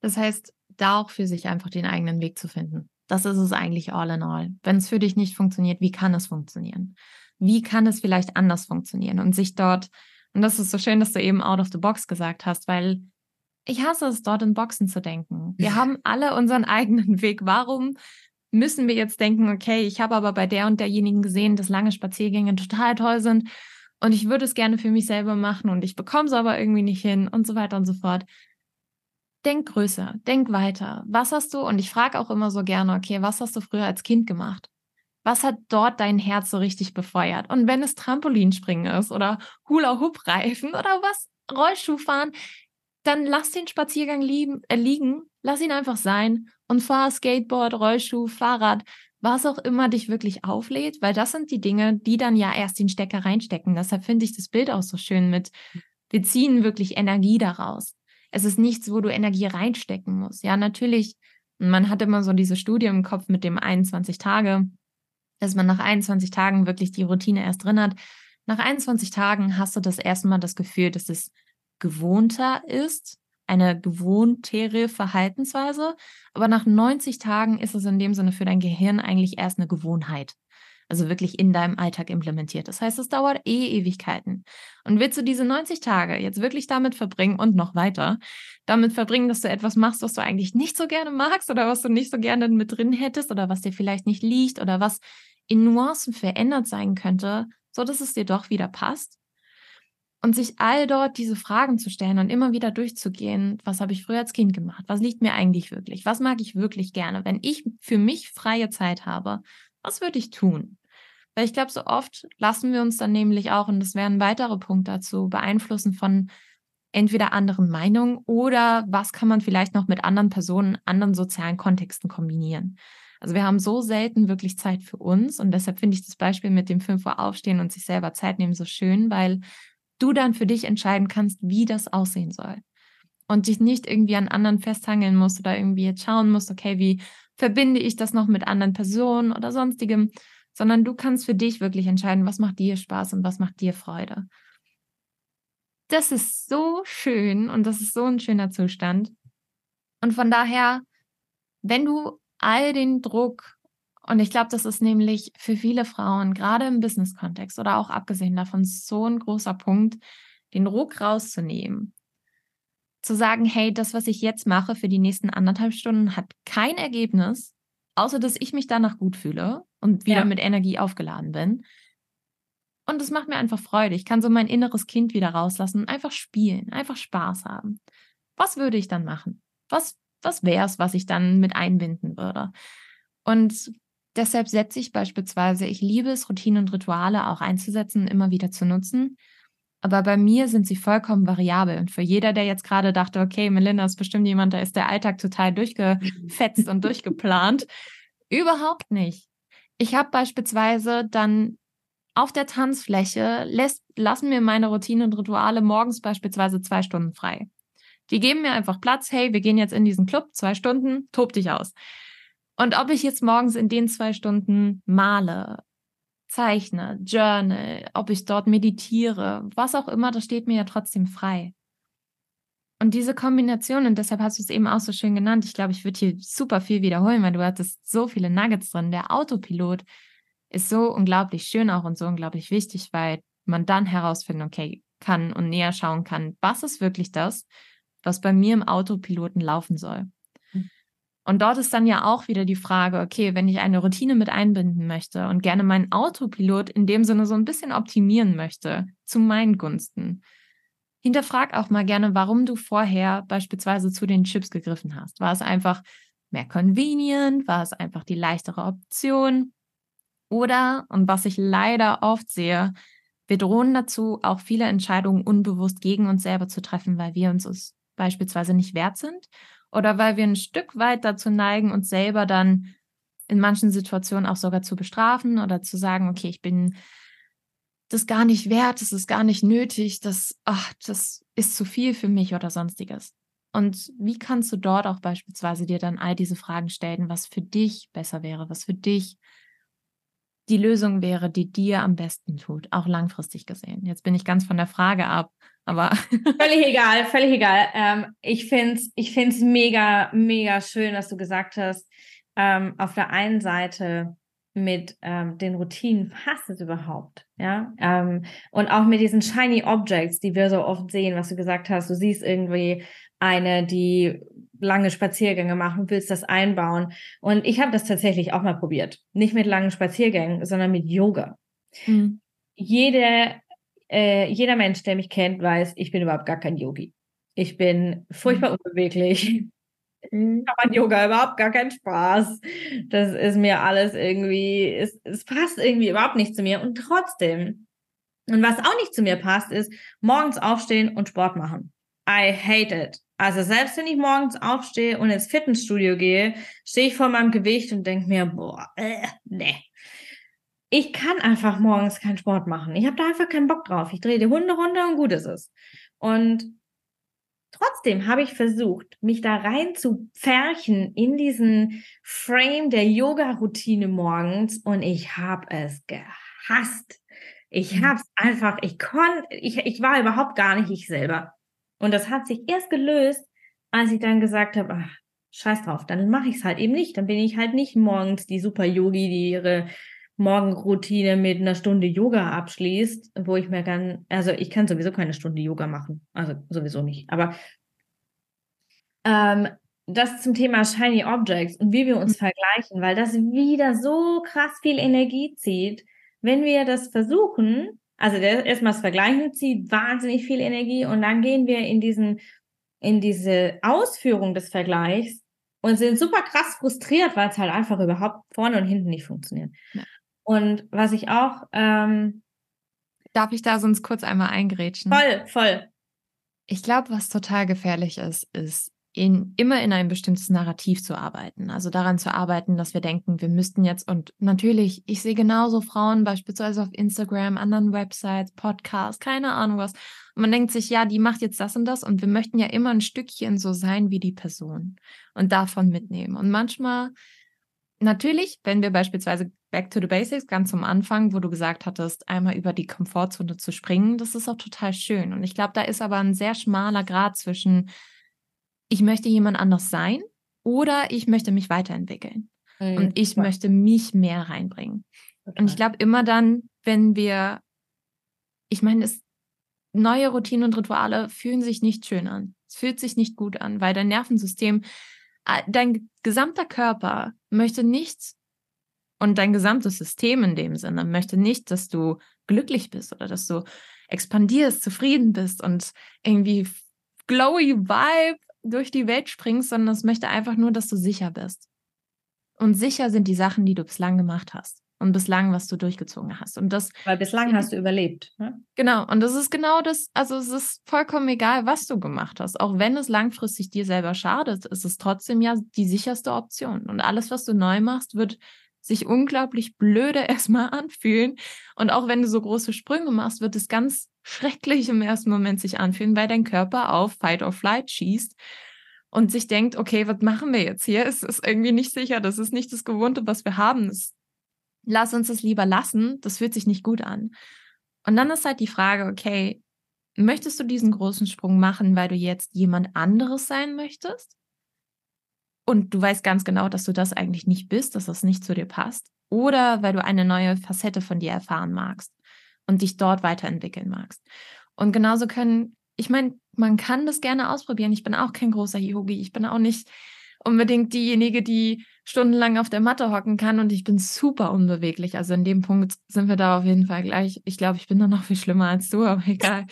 Das heißt, da auch für sich einfach den eigenen Weg zu finden. Das ist es eigentlich all in all. Wenn es für dich nicht funktioniert, wie kann es funktionieren? Wie kann es vielleicht anders funktionieren? Und sich dort, und das ist so schön, dass du eben out of the box gesagt hast, weil ich hasse es, dort in Boxen zu denken. Wir haben alle unseren eigenen Weg. Warum müssen wir jetzt denken, okay, ich habe aber bei der und derjenigen gesehen, dass lange Spaziergänge total toll sind und ich würde es gerne für mich selber machen und ich bekomme es aber irgendwie nicht hin und so weiter und so fort. Denk größer, denk weiter. Was hast du, und ich frage auch immer so gerne, okay, was hast du früher als Kind gemacht? Was hat dort dein Herz so richtig befeuert? Und wenn es Trampolinspringen ist oder Hula-Hoop-Reifen oder was, Rollschuhfahren, dann lass den Spaziergang lieben, äh, liegen, lass ihn einfach sein und fahr Skateboard, Rollschuh, Fahrrad, was auch immer dich wirklich auflädt, weil das sind die Dinge, die dann ja erst den Stecker reinstecken. Deshalb finde ich das Bild auch so schön mit, wir ziehen wirklich Energie daraus. Es ist nichts, wo du Energie reinstecken musst. Ja, natürlich, man hat immer so diese Studie im Kopf mit dem 21 Tage, dass man nach 21 Tagen wirklich die Routine erst drin hat. Nach 21 Tagen hast du das erste Mal das Gefühl, dass es gewohnter ist, eine gewohntere Verhaltensweise. Aber nach 90 Tagen ist es in dem Sinne für dein Gehirn eigentlich erst eine Gewohnheit. Also wirklich in deinem Alltag implementiert. Das heißt, es dauert eh Ewigkeiten. Und willst du diese 90 Tage jetzt wirklich damit verbringen und noch weiter, damit verbringen, dass du etwas machst, was du eigentlich nicht so gerne magst oder was du nicht so gerne mit drin hättest oder was dir vielleicht nicht liegt oder was in Nuancen verändert sein könnte, so dass es dir doch wieder passt? Und sich all dort diese Fragen zu stellen und immer wieder durchzugehen, was habe ich früher als Kind gemacht? Was liegt mir eigentlich wirklich? Was mag ich wirklich gerne? Wenn ich für mich freie Zeit habe, was würde ich tun? Weil ich glaube, so oft lassen wir uns dann nämlich auch, und das wäre ein weiterer Punkt dazu, beeinflussen von entweder anderen Meinungen oder was kann man vielleicht noch mit anderen Personen, anderen sozialen Kontexten kombinieren. Also wir haben so selten wirklich Zeit für uns und deshalb finde ich das Beispiel mit dem 5 Uhr aufstehen und sich selber Zeit nehmen so schön, weil du dann für dich entscheiden kannst, wie das aussehen soll. Und dich nicht irgendwie an anderen festhangeln musst oder irgendwie jetzt schauen musst, okay, wie verbinde ich das noch mit anderen Personen oder sonstigem, sondern du kannst für dich wirklich entscheiden, was macht dir Spaß und was macht dir Freude. Das ist so schön und das ist so ein schöner Zustand. Und von daher, wenn du all den Druck und ich glaube, das ist nämlich für viele Frauen, gerade im Business-Kontext oder auch abgesehen davon, so ein großer Punkt, den Ruck rauszunehmen. Zu sagen, hey, das, was ich jetzt mache für die nächsten anderthalb Stunden, hat kein Ergebnis, außer dass ich mich danach gut fühle und wieder ja. mit Energie aufgeladen bin. Und es macht mir einfach Freude. Ich kann so mein inneres Kind wieder rauslassen einfach spielen, einfach Spaß haben. Was würde ich dann machen? Was, was wäre es, was ich dann mit einbinden würde? Und Deshalb setze ich beispielsweise, ich liebe es, Routinen und Rituale auch einzusetzen und immer wieder zu nutzen. Aber bei mir sind sie vollkommen variabel. Und für jeder, der jetzt gerade dachte, okay, Melinda ist bestimmt jemand, da ist der Alltag total durchgefetzt und durchgeplant. Überhaupt nicht. Ich habe beispielsweise dann auf der Tanzfläche, lässt, lassen mir meine Routinen und Rituale morgens beispielsweise zwei Stunden frei. Die geben mir einfach Platz. Hey, wir gehen jetzt in diesen Club, zwei Stunden, tob dich aus. Und ob ich jetzt morgens in den zwei Stunden male, zeichne, journal, ob ich dort meditiere, was auch immer, das steht mir ja trotzdem frei. Und diese Kombination, und deshalb hast du es eben auch so schön genannt, ich glaube, ich würde hier super viel wiederholen, weil du hattest so viele Nuggets drin. Der Autopilot ist so unglaublich schön auch und so unglaublich wichtig, weil man dann herausfinden, okay, kann und näher schauen kann, was ist wirklich das, was bei mir im Autopiloten laufen soll. Und dort ist dann ja auch wieder die Frage, okay, wenn ich eine Routine mit einbinden möchte und gerne meinen Autopilot in dem Sinne so ein bisschen optimieren möchte, zu meinen Gunsten, hinterfrag auch mal gerne, warum du vorher beispielsweise zu den Chips gegriffen hast. War es einfach mehr convenient? War es einfach die leichtere Option? Oder, und was ich leider oft sehe, wir drohen dazu, auch viele Entscheidungen unbewusst gegen uns selber zu treffen, weil wir uns es beispielsweise nicht wert sind oder weil wir ein Stück weit dazu neigen, uns selber dann in manchen Situationen auch sogar zu bestrafen oder zu sagen, okay, ich bin das gar nicht wert, das ist gar nicht nötig, das, ach, das ist zu viel für mich oder sonstiges. Und wie kannst du dort auch beispielsweise dir dann all diese Fragen stellen, was für dich besser wäre, was für dich die Lösung wäre, die dir am besten tut, auch langfristig gesehen. Jetzt bin ich ganz von der Frage ab, aber. völlig egal, völlig egal. Ähm, ich finde es ich find's mega, mega schön, was du gesagt hast. Ähm, auf der einen Seite mit ähm, den Routinen passt es überhaupt, ja? Ähm, und auch mit diesen shiny Objects, die wir so oft sehen, was du gesagt hast. Du siehst irgendwie eine, die lange Spaziergänge macht und willst das einbauen. Und ich habe das tatsächlich auch mal probiert. Nicht mit langen Spaziergängen, sondern mit Yoga. Mhm. Jede, äh, jeder Mensch, der mich kennt, weiß, ich bin überhaupt gar kein Yogi. Ich bin furchtbar mhm. unbeweglich. Mhm. Kann Yoga überhaupt gar keinen Spaß. Das ist mir alles irgendwie, es, es passt irgendwie überhaupt nicht zu mir. Und trotzdem, und was auch nicht zu mir passt, ist morgens aufstehen und Sport machen. I hate it. Also selbst wenn ich morgens aufstehe und ins Fitnessstudio gehe, stehe ich vor meinem Gewicht und denke mir, boah, äh, nee. Ich kann einfach morgens keinen Sport machen. Ich habe da einfach keinen Bock drauf. Ich drehe die Hunde runter und gut ist es. Und trotzdem habe ich versucht, mich da rein zu pferchen in diesen Frame der Yoga-Routine morgens und ich habe es gehasst. Ich mhm. habe es einfach, ich konnte, ich, ich war überhaupt gar nicht ich selber. Und das hat sich erst gelöst, als ich dann gesagt habe, ach, scheiß drauf, dann mache ich es halt eben nicht. Dann bin ich halt nicht morgens die Super-Yogi, die ihre Morgenroutine mit einer Stunde Yoga abschließt, wo ich mir dann, also ich kann sowieso keine Stunde Yoga machen, also sowieso nicht. Aber ähm, das zum Thema Shiny Objects und wie wir uns mhm. vergleichen, weil das wieder so krass viel Energie zieht, wenn wir das versuchen, also erstmal das Vergleichen zieht wahnsinnig viel Energie und dann gehen wir in diesen, in diese Ausführung des Vergleichs und sind super krass frustriert, weil es halt einfach überhaupt vorne und hinten nicht funktioniert. Ja. Und was ich auch, ähm, darf ich da sonst kurz einmal eingrätschen? Voll, voll. Ich glaube, was total gefährlich ist, ist in, immer in ein bestimmtes Narrativ zu arbeiten. Also daran zu arbeiten, dass wir denken, wir müssten jetzt, und natürlich, ich sehe genauso Frauen beispielsweise auf Instagram, anderen Websites, Podcasts, keine Ahnung was. Und man denkt sich, ja, die macht jetzt das und das und wir möchten ja immer ein Stückchen so sein wie die Person und davon mitnehmen. Und manchmal, natürlich, wenn wir beispielsweise Back to the Basics, ganz am Anfang, wo du gesagt hattest, einmal über die Komfortzone zu springen, das ist auch total schön. Und ich glaube, da ist aber ein sehr schmaler Grad zwischen ich möchte jemand anders sein oder ich möchte mich weiterentwickeln. Mhm. Und ich möchte mich mehr reinbringen. Okay. Und ich glaube immer dann, wenn wir, ich meine, es, neue Routinen und Rituale fühlen sich nicht schön an. Es fühlt sich nicht gut an, weil dein Nervensystem, dein gesamter Körper möchte nicht und dein gesamtes System in dem Sinne möchte nicht, dass du glücklich bist oder dass du expandierst, zufrieden bist und irgendwie glowy Vibe durch die Welt springst, sondern es möchte einfach nur, dass du sicher bist. Und sicher sind die Sachen, die du bislang gemacht hast und bislang, was du durchgezogen hast. Und das. Weil bislang hast du überlebt. Ne? Genau. Und das ist genau das. Also es ist vollkommen egal, was du gemacht hast. Auch wenn es langfristig dir selber schadet, ist es trotzdem ja die sicherste Option. Und alles, was du neu machst, wird sich unglaublich blöde erstmal anfühlen. Und auch wenn du so große Sprünge machst, wird es ganz schrecklich im ersten Moment sich anfühlen, weil dein Körper auf Fight or Flight schießt und sich denkt, okay, was machen wir jetzt hier? Es ist irgendwie nicht sicher, das ist nicht das Gewohnte, was wir haben. Das, lass uns das lieber lassen, das fühlt sich nicht gut an. Und dann ist halt die Frage, okay, möchtest du diesen großen Sprung machen, weil du jetzt jemand anderes sein möchtest? Und du weißt ganz genau, dass du das eigentlich nicht bist, dass das nicht zu dir passt. Oder weil du eine neue Facette von dir erfahren magst und dich dort weiterentwickeln magst. Und genauso können ich meine, man kann das gerne ausprobieren. Ich bin auch kein großer Yogi. Ich bin auch nicht unbedingt diejenige, die stundenlang auf der Matte hocken kann und ich bin super unbeweglich. Also in dem Punkt sind wir da auf jeden Fall gleich. Ich glaube, ich bin da noch viel schlimmer als du, aber egal.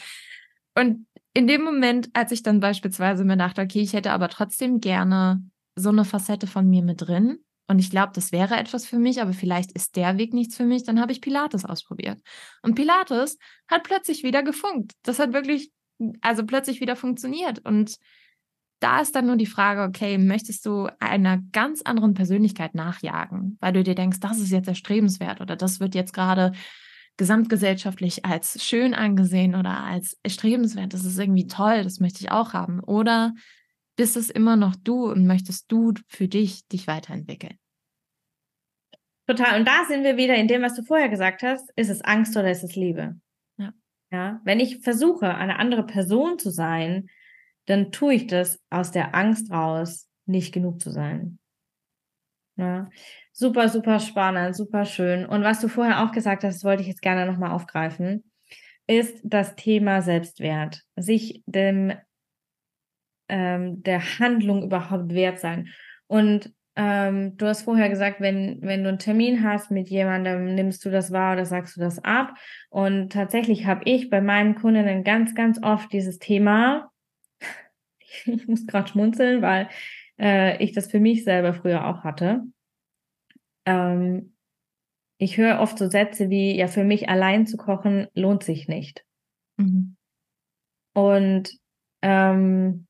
Und in dem Moment, als ich dann beispielsweise mir dachte, okay, ich hätte aber trotzdem gerne so eine Facette von mir mit drin und ich glaube, das wäre etwas für mich, aber vielleicht ist der Weg nichts für mich, dann habe ich Pilates ausprobiert. Und Pilates hat plötzlich wieder gefunkt. Das hat wirklich, also plötzlich wieder funktioniert. Und da ist dann nur die Frage, okay, möchtest du einer ganz anderen Persönlichkeit nachjagen, weil du dir denkst, das ist jetzt erstrebenswert oder das wird jetzt gerade gesamtgesellschaftlich als schön angesehen oder als erstrebenswert, das ist irgendwie toll, das möchte ich auch haben. Oder bist es immer noch du und möchtest du für dich dich weiterentwickeln? Total. Und da sind wir wieder in dem, was du vorher gesagt hast. Ist es Angst oder ist es Liebe? Ja. Ja. Wenn ich versuche, eine andere Person zu sein, dann tue ich das aus der Angst raus, nicht genug zu sein. Ja. Super, super spannend, super schön. Und was du vorher auch gesagt hast, wollte ich jetzt gerne nochmal aufgreifen, ist das Thema Selbstwert. Sich dem, ähm, der Handlung überhaupt wert sein. Und ähm, du hast vorher gesagt, wenn, wenn du einen Termin hast mit jemandem, nimmst du das wahr oder sagst du das ab. Und tatsächlich habe ich bei meinen Kundinnen ganz, ganz oft dieses Thema, ich muss gerade schmunzeln, weil äh, ich das für mich selber früher auch hatte. Ähm, ich höre oft so Sätze wie, ja, für mich allein zu kochen lohnt sich nicht. Mhm. Und ähm,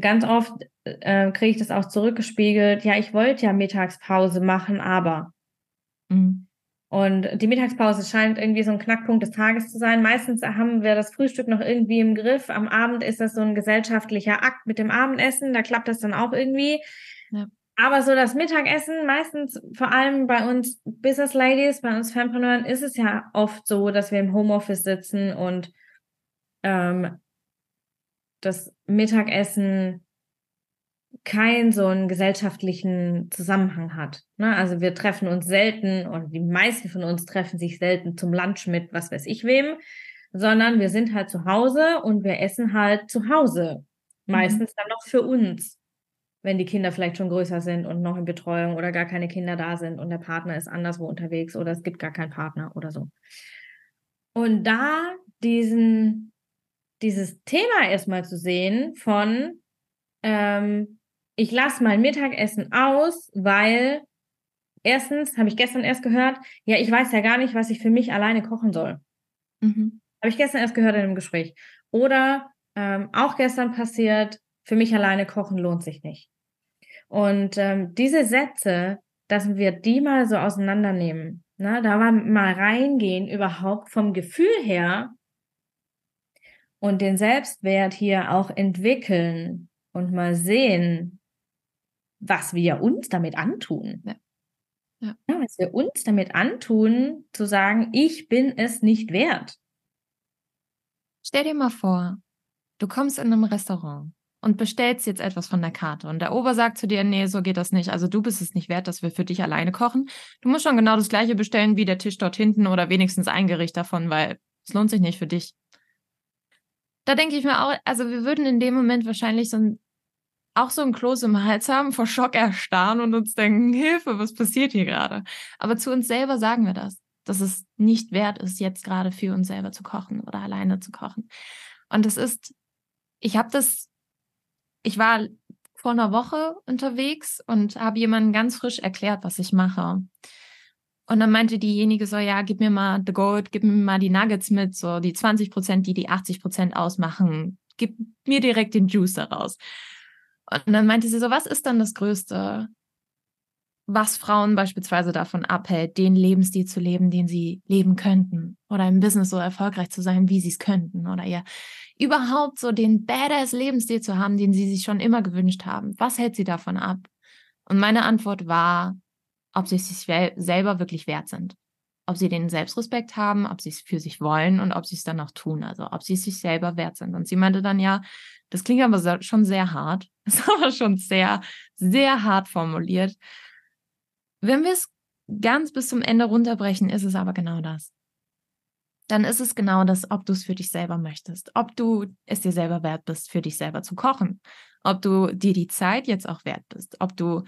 ganz oft äh, kriege ich das auch zurückgespiegelt, ja, ich wollte ja Mittagspause machen, aber. Mhm. Und die Mittagspause scheint irgendwie so ein Knackpunkt des Tages zu sein. Meistens haben wir das Frühstück noch irgendwie im Griff. Am Abend ist das so ein gesellschaftlicher Akt mit dem Abendessen. Da klappt das dann auch irgendwie. Ja. Aber so das Mittagessen, meistens vor allem bei uns Business Ladies, bei uns Fanpreneuren, ist es ja oft so, dass wir im Homeoffice sitzen und ähm, das Mittagessen keinen so einen gesellschaftlichen Zusammenhang hat. Ne? Also wir treffen uns selten und die meisten von uns treffen sich selten zum Lunch mit was weiß ich wem, sondern wir sind halt zu Hause und wir essen halt zu Hause. Mhm. Meistens mhm. dann noch für uns, wenn die Kinder vielleicht schon größer sind und noch in Betreuung oder gar keine Kinder da sind und der Partner ist anderswo unterwegs oder es gibt gar keinen Partner oder so. Und da diesen, dieses Thema erstmal zu sehen von, ähm, ich lasse mein Mittagessen aus, weil erstens habe ich gestern erst gehört, ja, ich weiß ja gar nicht, was ich für mich alleine kochen soll. Mhm. Habe ich gestern erst gehört in einem Gespräch. Oder ähm, auch gestern passiert, für mich alleine kochen lohnt sich nicht. Und ähm, diese Sätze, dass wir die mal so auseinandernehmen, ne, da mal reingehen, überhaupt vom Gefühl her und den Selbstwert hier auch entwickeln und mal sehen, was wir uns damit antun. Ja. Ja. ja. was wir uns damit antun, zu sagen, ich bin es nicht wert. Stell dir mal vor, du kommst in einem Restaurant und bestellst jetzt etwas von der Karte und der Ober sagt zu dir, nee, so geht das nicht. Also du bist es nicht wert, dass wir für dich alleine kochen. Du musst schon genau das gleiche bestellen wie der Tisch dort hinten oder wenigstens ein Gericht davon, weil es lohnt sich nicht für dich. Da denke ich mir auch, also wir würden in dem Moment wahrscheinlich so ein auch so ein Kloß im Hals haben, vor Schock erstarren und uns denken, Hilfe, was passiert hier gerade? Aber zu uns selber sagen wir das, dass es nicht wert ist, jetzt gerade für uns selber zu kochen oder alleine zu kochen. Und es ist, ich habe das, ich war vor einer Woche unterwegs und habe jemandem ganz frisch erklärt, was ich mache. Und dann meinte diejenige so, ja, gib mir mal the gold, gib mir mal die Nuggets mit, so die 20 Prozent, die die 80 Prozent ausmachen. Gib mir direkt den Juice daraus. Und dann meinte sie so, was ist dann das Größte, was Frauen beispielsweise davon abhält, den Lebensstil zu leben, den sie leben könnten oder im Business so erfolgreich zu sein, wie sie es könnten oder ja überhaupt so den badass Lebensstil zu haben, den sie sich schon immer gewünscht haben. Was hält sie davon ab? Und meine Antwort war, ob sie sich selber wirklich wert sind. Ob sie den Selbstrespekt haben, ob sie es für sich wollen und ob sie es dann auch tun. Also ob sie es sich selber wert sind. Und sie meinte dann ja, das klingt aber schon sehr hart. Ist aber schon sehr, sehr hart formuliert. Wenn wir es ganz bis zum Ende runterbrechen, ist es aber genau das. dann ist es genau das, ob du es für dich selber möchtest, ob du es dir selber wert bist, für dich selber zu kochen, ob du dir die Zeit jetzt auch wert bist, ob du,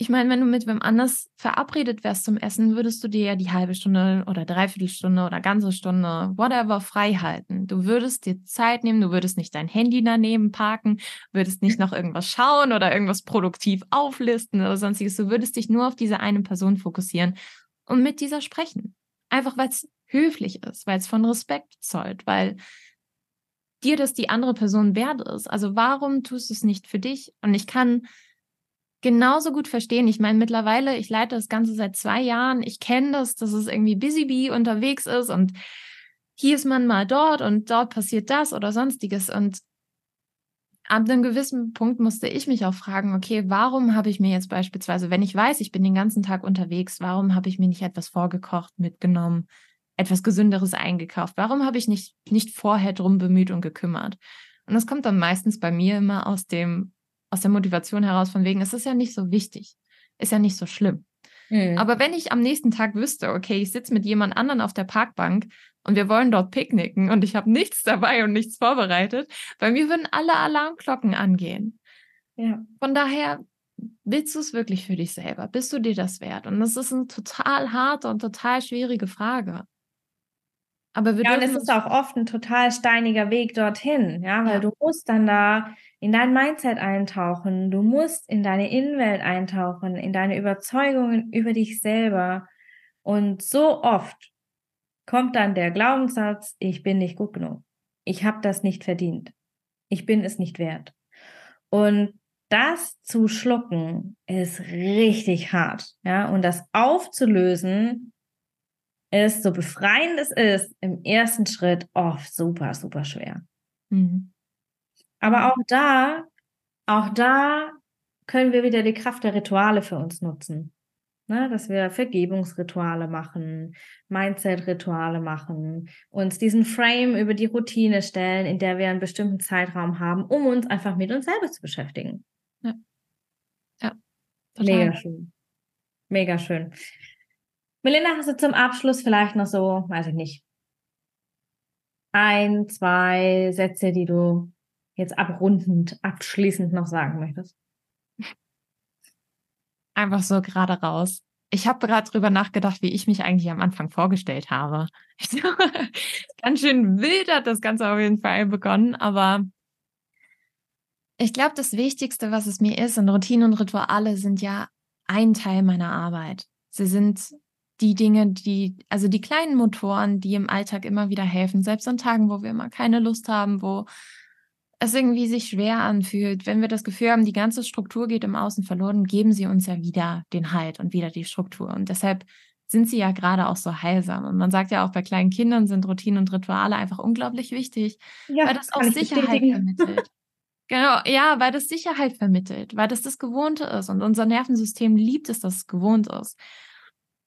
ich meine, wenn du mit wem anders verabredet wärst zum Essen, würdest du dir ja die halbe Stunde oder Dreiviertelstunde oder ganze Stunde, whatever, frei halten. Du würdest dir Zeit nehmen, du würdest nicht dein Handy daneben parken, würdest nicht noch irgendwas schauen oder irgendwas produktiv auflisten oder sonstiges. Du würdest dich nur auf diese eine Person fokussieren und mit dieser sprechen. Einfach weil es höflich ist, weil es von Respekt zollt, weil dir das die andere Person wert ist. Also warum tust du es nicht für dich? Und ich kann genauso gut verstehen. Ich meine, mittlerweile, ich leite das Ganze seit zwei Jahren. Ich kenne das, dass es irgendwie Busy Bee unterwegs ist und hier ist man mal dort und dort passiert das oder sonstiges. Und ab einem gewissen Punkt musste ich mich auch fragen, okay, warum habe ich mir jetzt beispielsweise, wenn ich weiß, ich bin den ganzen Tag unterwegs, warum habe ich mir nicht etwas vorgekocht mitgenommen? etwas Gesünderes eingekauft? Warum habe ich nicht, nicht vorher drum bemüht und gekümmert? Und das kommt dann meistens bei mir immer aus dem, aus der Motivation heraus, von wegen, es ist ja nicht so wichtig, ist ja nicht so schlimm. Mhm. Aber wenn ich am nächsten Tag wüsste, okay, ich sitze mit jemand anderen auf der Parkbank und wir wollen dort picknicken und ich habe nichts dabei und nichts vorbereitet, bei mir würden alle Alarmglocken angehen. Ja. Von daher willst du es wirklich für dich selber? Bist du dir das wert? Und das ist eine total harte und total schwierige Frage. Aber wir ja, und es ist auch oft ein total steiniger Weg dorthin, ja, weil ja. du musst dann da in dein Mindset eintauchen, du musst in deine Innenwelt eintauchen, in deine Überzeugungen über dich selber. Und so oft kommt dann der Glaubenssatz, ich bin nicht gut genug. Ich habe das nicht verdient. Ich bin es nicht wert. Und das zu schlucken ist richtig hart, ja, und das aufzulösen ist, so befreiend es ist, im ersten Schritt oft super, super schwer. Mhm. Aber auch da, auch da können wir wieder die Kraft der Rituale für uns nutzen. Ne, dass wir Vergebungsrituale machen, Mindset-Rituale machen, uns diesen Frame über die Routine stellen, in der wir einen bestimmten Zeitraum haben, um uns einfach mit uns selber zu beschäftigen. Ja. ja Mega schön. Mega schön. Melinda, hast du zum Abschluss vielleicht noch so, weiß ich nicht, ein, zwei Sätze, die du jetzt abrundend, abschließend noch sagen möchtest? Einfach so gerade raus. Ich habe gerade drüber nachgedacht, wie ich mich eigentlich am Anfang vorgestellt habe. Ganz schön wild hat das Ganze auf jeden Fall begonnen, aber ich glaube, das Wichtigste, was es mir ist, und Routinen und Rituale sind ja ein Teil meiner Arbeit. Sie sind die Dinge, die, also die kleinen Motoren, die im Alltag immer wieder helfen, selbst an Tagen, wo wir immer keine Lust haben, wo es irgendwie sich schwer anfühlt, wenn wir das Gefühl haben, die ganze Struktur geht im Außen verloren, geben sie uns ja wieder den Halt und wieder die Struktur. Und deshalb sind sie ja gerade auch so heilsam. Und man sagt ja auch, bei kleinen Kindern sind Routinen und Rituale einfach unglaublich wichtig, ja, weil das auch Sicherheit vermittelt. Genau, ja, weil das Sicherheit vermittelt, weil das das Gewohnte ist. Und unser Nervensystem liebt es, dass es gewohnt ist.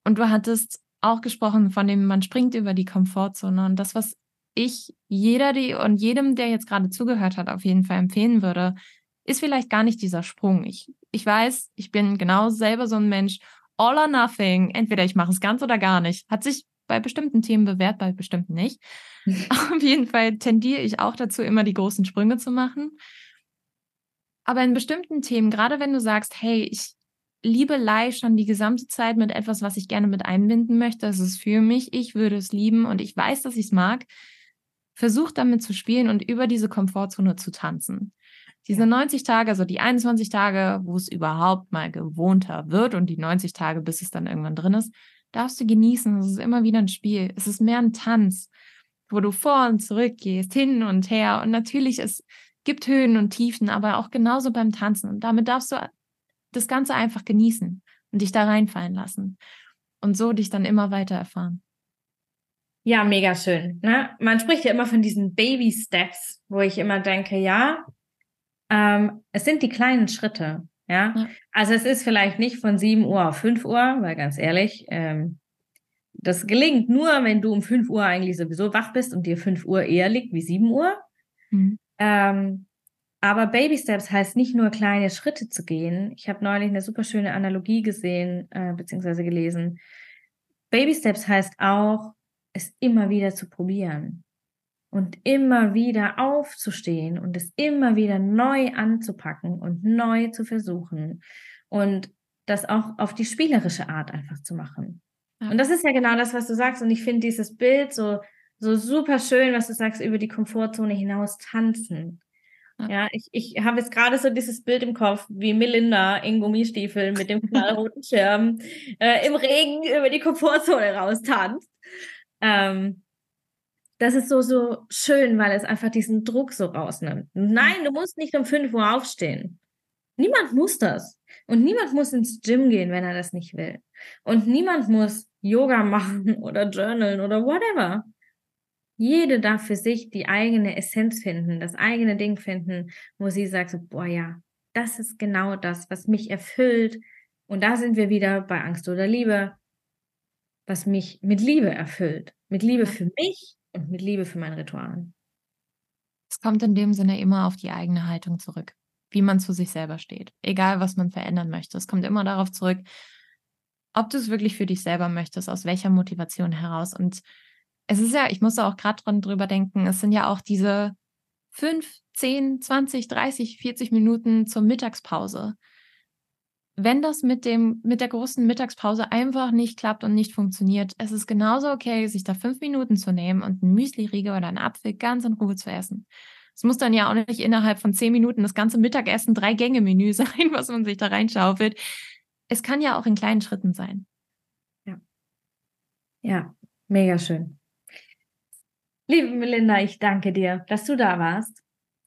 Und du hattest auch gesprochen von dem, man springt über die Komfortzone. Und das, was ich jeder die und jedem, der jetzt gerade zugehört hat, auf jeden Fall empfehlen würde, ist vielleicht gar nicht dieser Sprung. Ich, ich weiß, ich bin genau selber so ein Mensch. All or nothing. Entweder ich mache es ganz oder gar nicht. Hat sich bei bestimmten Themen bewährt, bei bestimmten nicht. Auf jeden Fall tendiere ich auch dazu, immer die großen Sprünge zu machen. Aber in bestimmten Themen, gerade wenn du sagst, hey, ich, Liebelei schon die gesamte Zeit mit etwas, was ich gerne mit einbinden möchte. Es ist für mich, ich würde es lieben und ich weiß, dass ich es mag. Versuch damit zu spielen und über diese Komfortzone zu tanzen. Diese 90 Tage, also die 21 Tage, wo es überhaupt mal gewohnter wird und die 90 Tage, bis es dann irgendwann drin ist, darfst du genießen. Es ist immer wieder ein Spiel. Es ist mehr ein Tanz, wo du vor und zurück gehst, hin und her. Und natürlich, es gibt Höhen und Tiefen, aber auch genauso beim Tanzen. Und damit darfst du das Ganze einfach genießen und dich da reinfallen lassen und so dich dann immer weiter erfahren. Ja, mega schön. Ne? Man spricht ja immer von diesen Baby Steps, wo ich immer denke, ja, ähm, es sind die kleinen Schritte. Ja? ja? also es ist vielleicht nicht von 7 Uhr auf 5 Uhr, weil ganz ehrlich, ähm, das gelingt nur, wenn du um 5 Uhr eigentlich sowieso wach bist und dir 5 Uhr eher liegt wie 7 Uhr. Mhm. Ähm, aber Baby Steps heißt nicht nur kleine Schritte zu gehen. Ich habe neulich eine super schöne Analogie gesehen äh, bzw. gelesen. Baby Steps heißt auch es immer wieder zu probieren und immer wieder aufzustehen und es immer wieder neu anzupacken und neu zu versuchen und das auch auf die spielerische Art einfach zu machen. Ja. Und das ist ja genau das, was du sagst. Und ich finde dieses Bild so, so super schön, was du sagst, über die Komfortzone hinaus tanzen. Ja, ich, ich habe jetzt gerade so dieses Bild im Kopf, wie Melinda in Gummistiefeln mit dem knallroten Schirm äh, im Regen über die Komfortzone raustanzt. Ähm, das ist so, so schön, weil es einfach diesen Druck so rausnimmt. Nein, du musst nicht um 5 Uhr aufstehen. Niemand muss das. Und niemand muss ins Gym gehen, wenn er das nicht will. Und niemand muss Yoga machen oder journalen oder whatever. Jede darf für sich die eigene Essenz finden, das eigene Ding finden, wo sie sagt, so, boah ja, das ist genau das, was mich erfüllt. Und da sind wir wieder bei Angst oder Liebe, was mich mit Liebe erfüllt. Mit Liebe für mich und mit Liebe für mein Ritual. Es kommt in dem Sinne immer auf die eigene Haltung zurück, wie man zu sich selber steht. Egal, was man verändern möchte. Es kommt immer darauf zurück, ob du es wirklich für dich selber möchtest, aus welcher Motivation heraus. Und es ist ja, ich muss auch gerade drüber denken, es sind ja auch diese fünf, zehn, zwanzig, dreißig, vierzig Minuten zur Mittagspause wenn das mit dem, mit der großen Mittagspause einfach nicht klappt und nicht funktioniert, es ist genauso okay, sich da fünf Minuten zu nehmen und ein Müsli-Riegel oder einen Apfel ganz in Ruhe zu essen. Es muss dann ja auch nicht innerhalb von zehn Minuten das ganze Mittagessen drei Gänge-Menü sein, was man sich da reinschaufelt. Es kann ja auch in kleinen Schritten sein. Ja. Ja, mega schön. Liebe Melinda, ich danke dir, dass du da warst.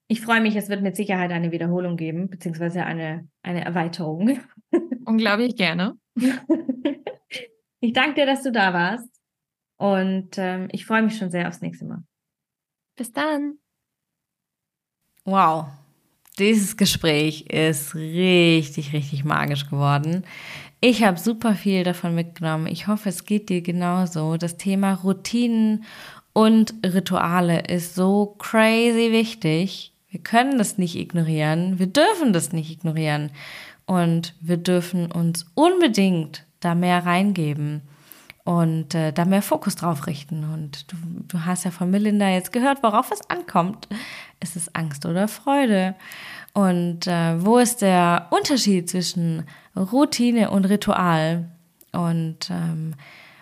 Ich freue mich, es wird mit Sicherheit eine Wiederholung geben, beziehungsweise eine, eine Erweiterung. Unglaublich gerne. ich danke dir, dass du da warst. Und ähm, ich freue mich schon sehr aufs nächste Mal. Bis dann. Wow. Dieses Gespräch ist richtig, richtig magisch geworden. Ich habe super viel davon mitgenommen. Ich hoffe, es geht dir genauso. Das Thema Routinen und Rituale ist so crazy wichtig. Wir können das nicht ignorieren. Wir dürfen das nicht ignorieren. Und wir dürfen uns unbedingt da mehr reingeben und äh, da mehr Fokus drauf richten. Und du, du hast ja von Melinda jetzt gehört, worauf es ankommt. Ist es Angst oder Freude? Und äh, wo ist der Unterschied zwischen Routine und Ritual? Und ähm,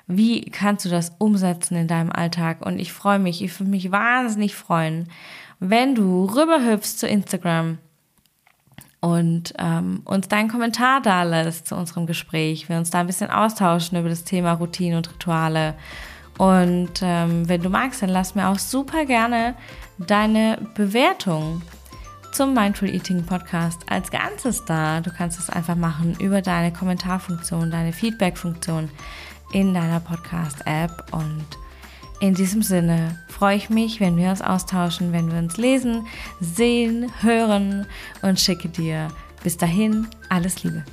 wie kannst du das umsetzen in deinem Alltag? Und ich freue mich, ich würde mich wahnsinnig freuen, wenn du rüberhüpfst zu Instagram und ähm, uns deinen Kommentar da lässt zu unserem Gespräch, wir uns da ein bisschen austauschen über das Thema Routine und Rituale. Und ähm, wenn du magst, dann lass mir auch super gerne deine Bewertung zum Mindful Eating Podcast als Ganzes da. Du kannst es einfach machen über deine Kommentarfunktion, deine Feedback-Funktion in deiner Podcast-App und in diesem Sinne freue ich mich, wenn wir uns austauschen, wenn wir uns lesen, sehen, hören und schicke dir bis dahin alles Liebe.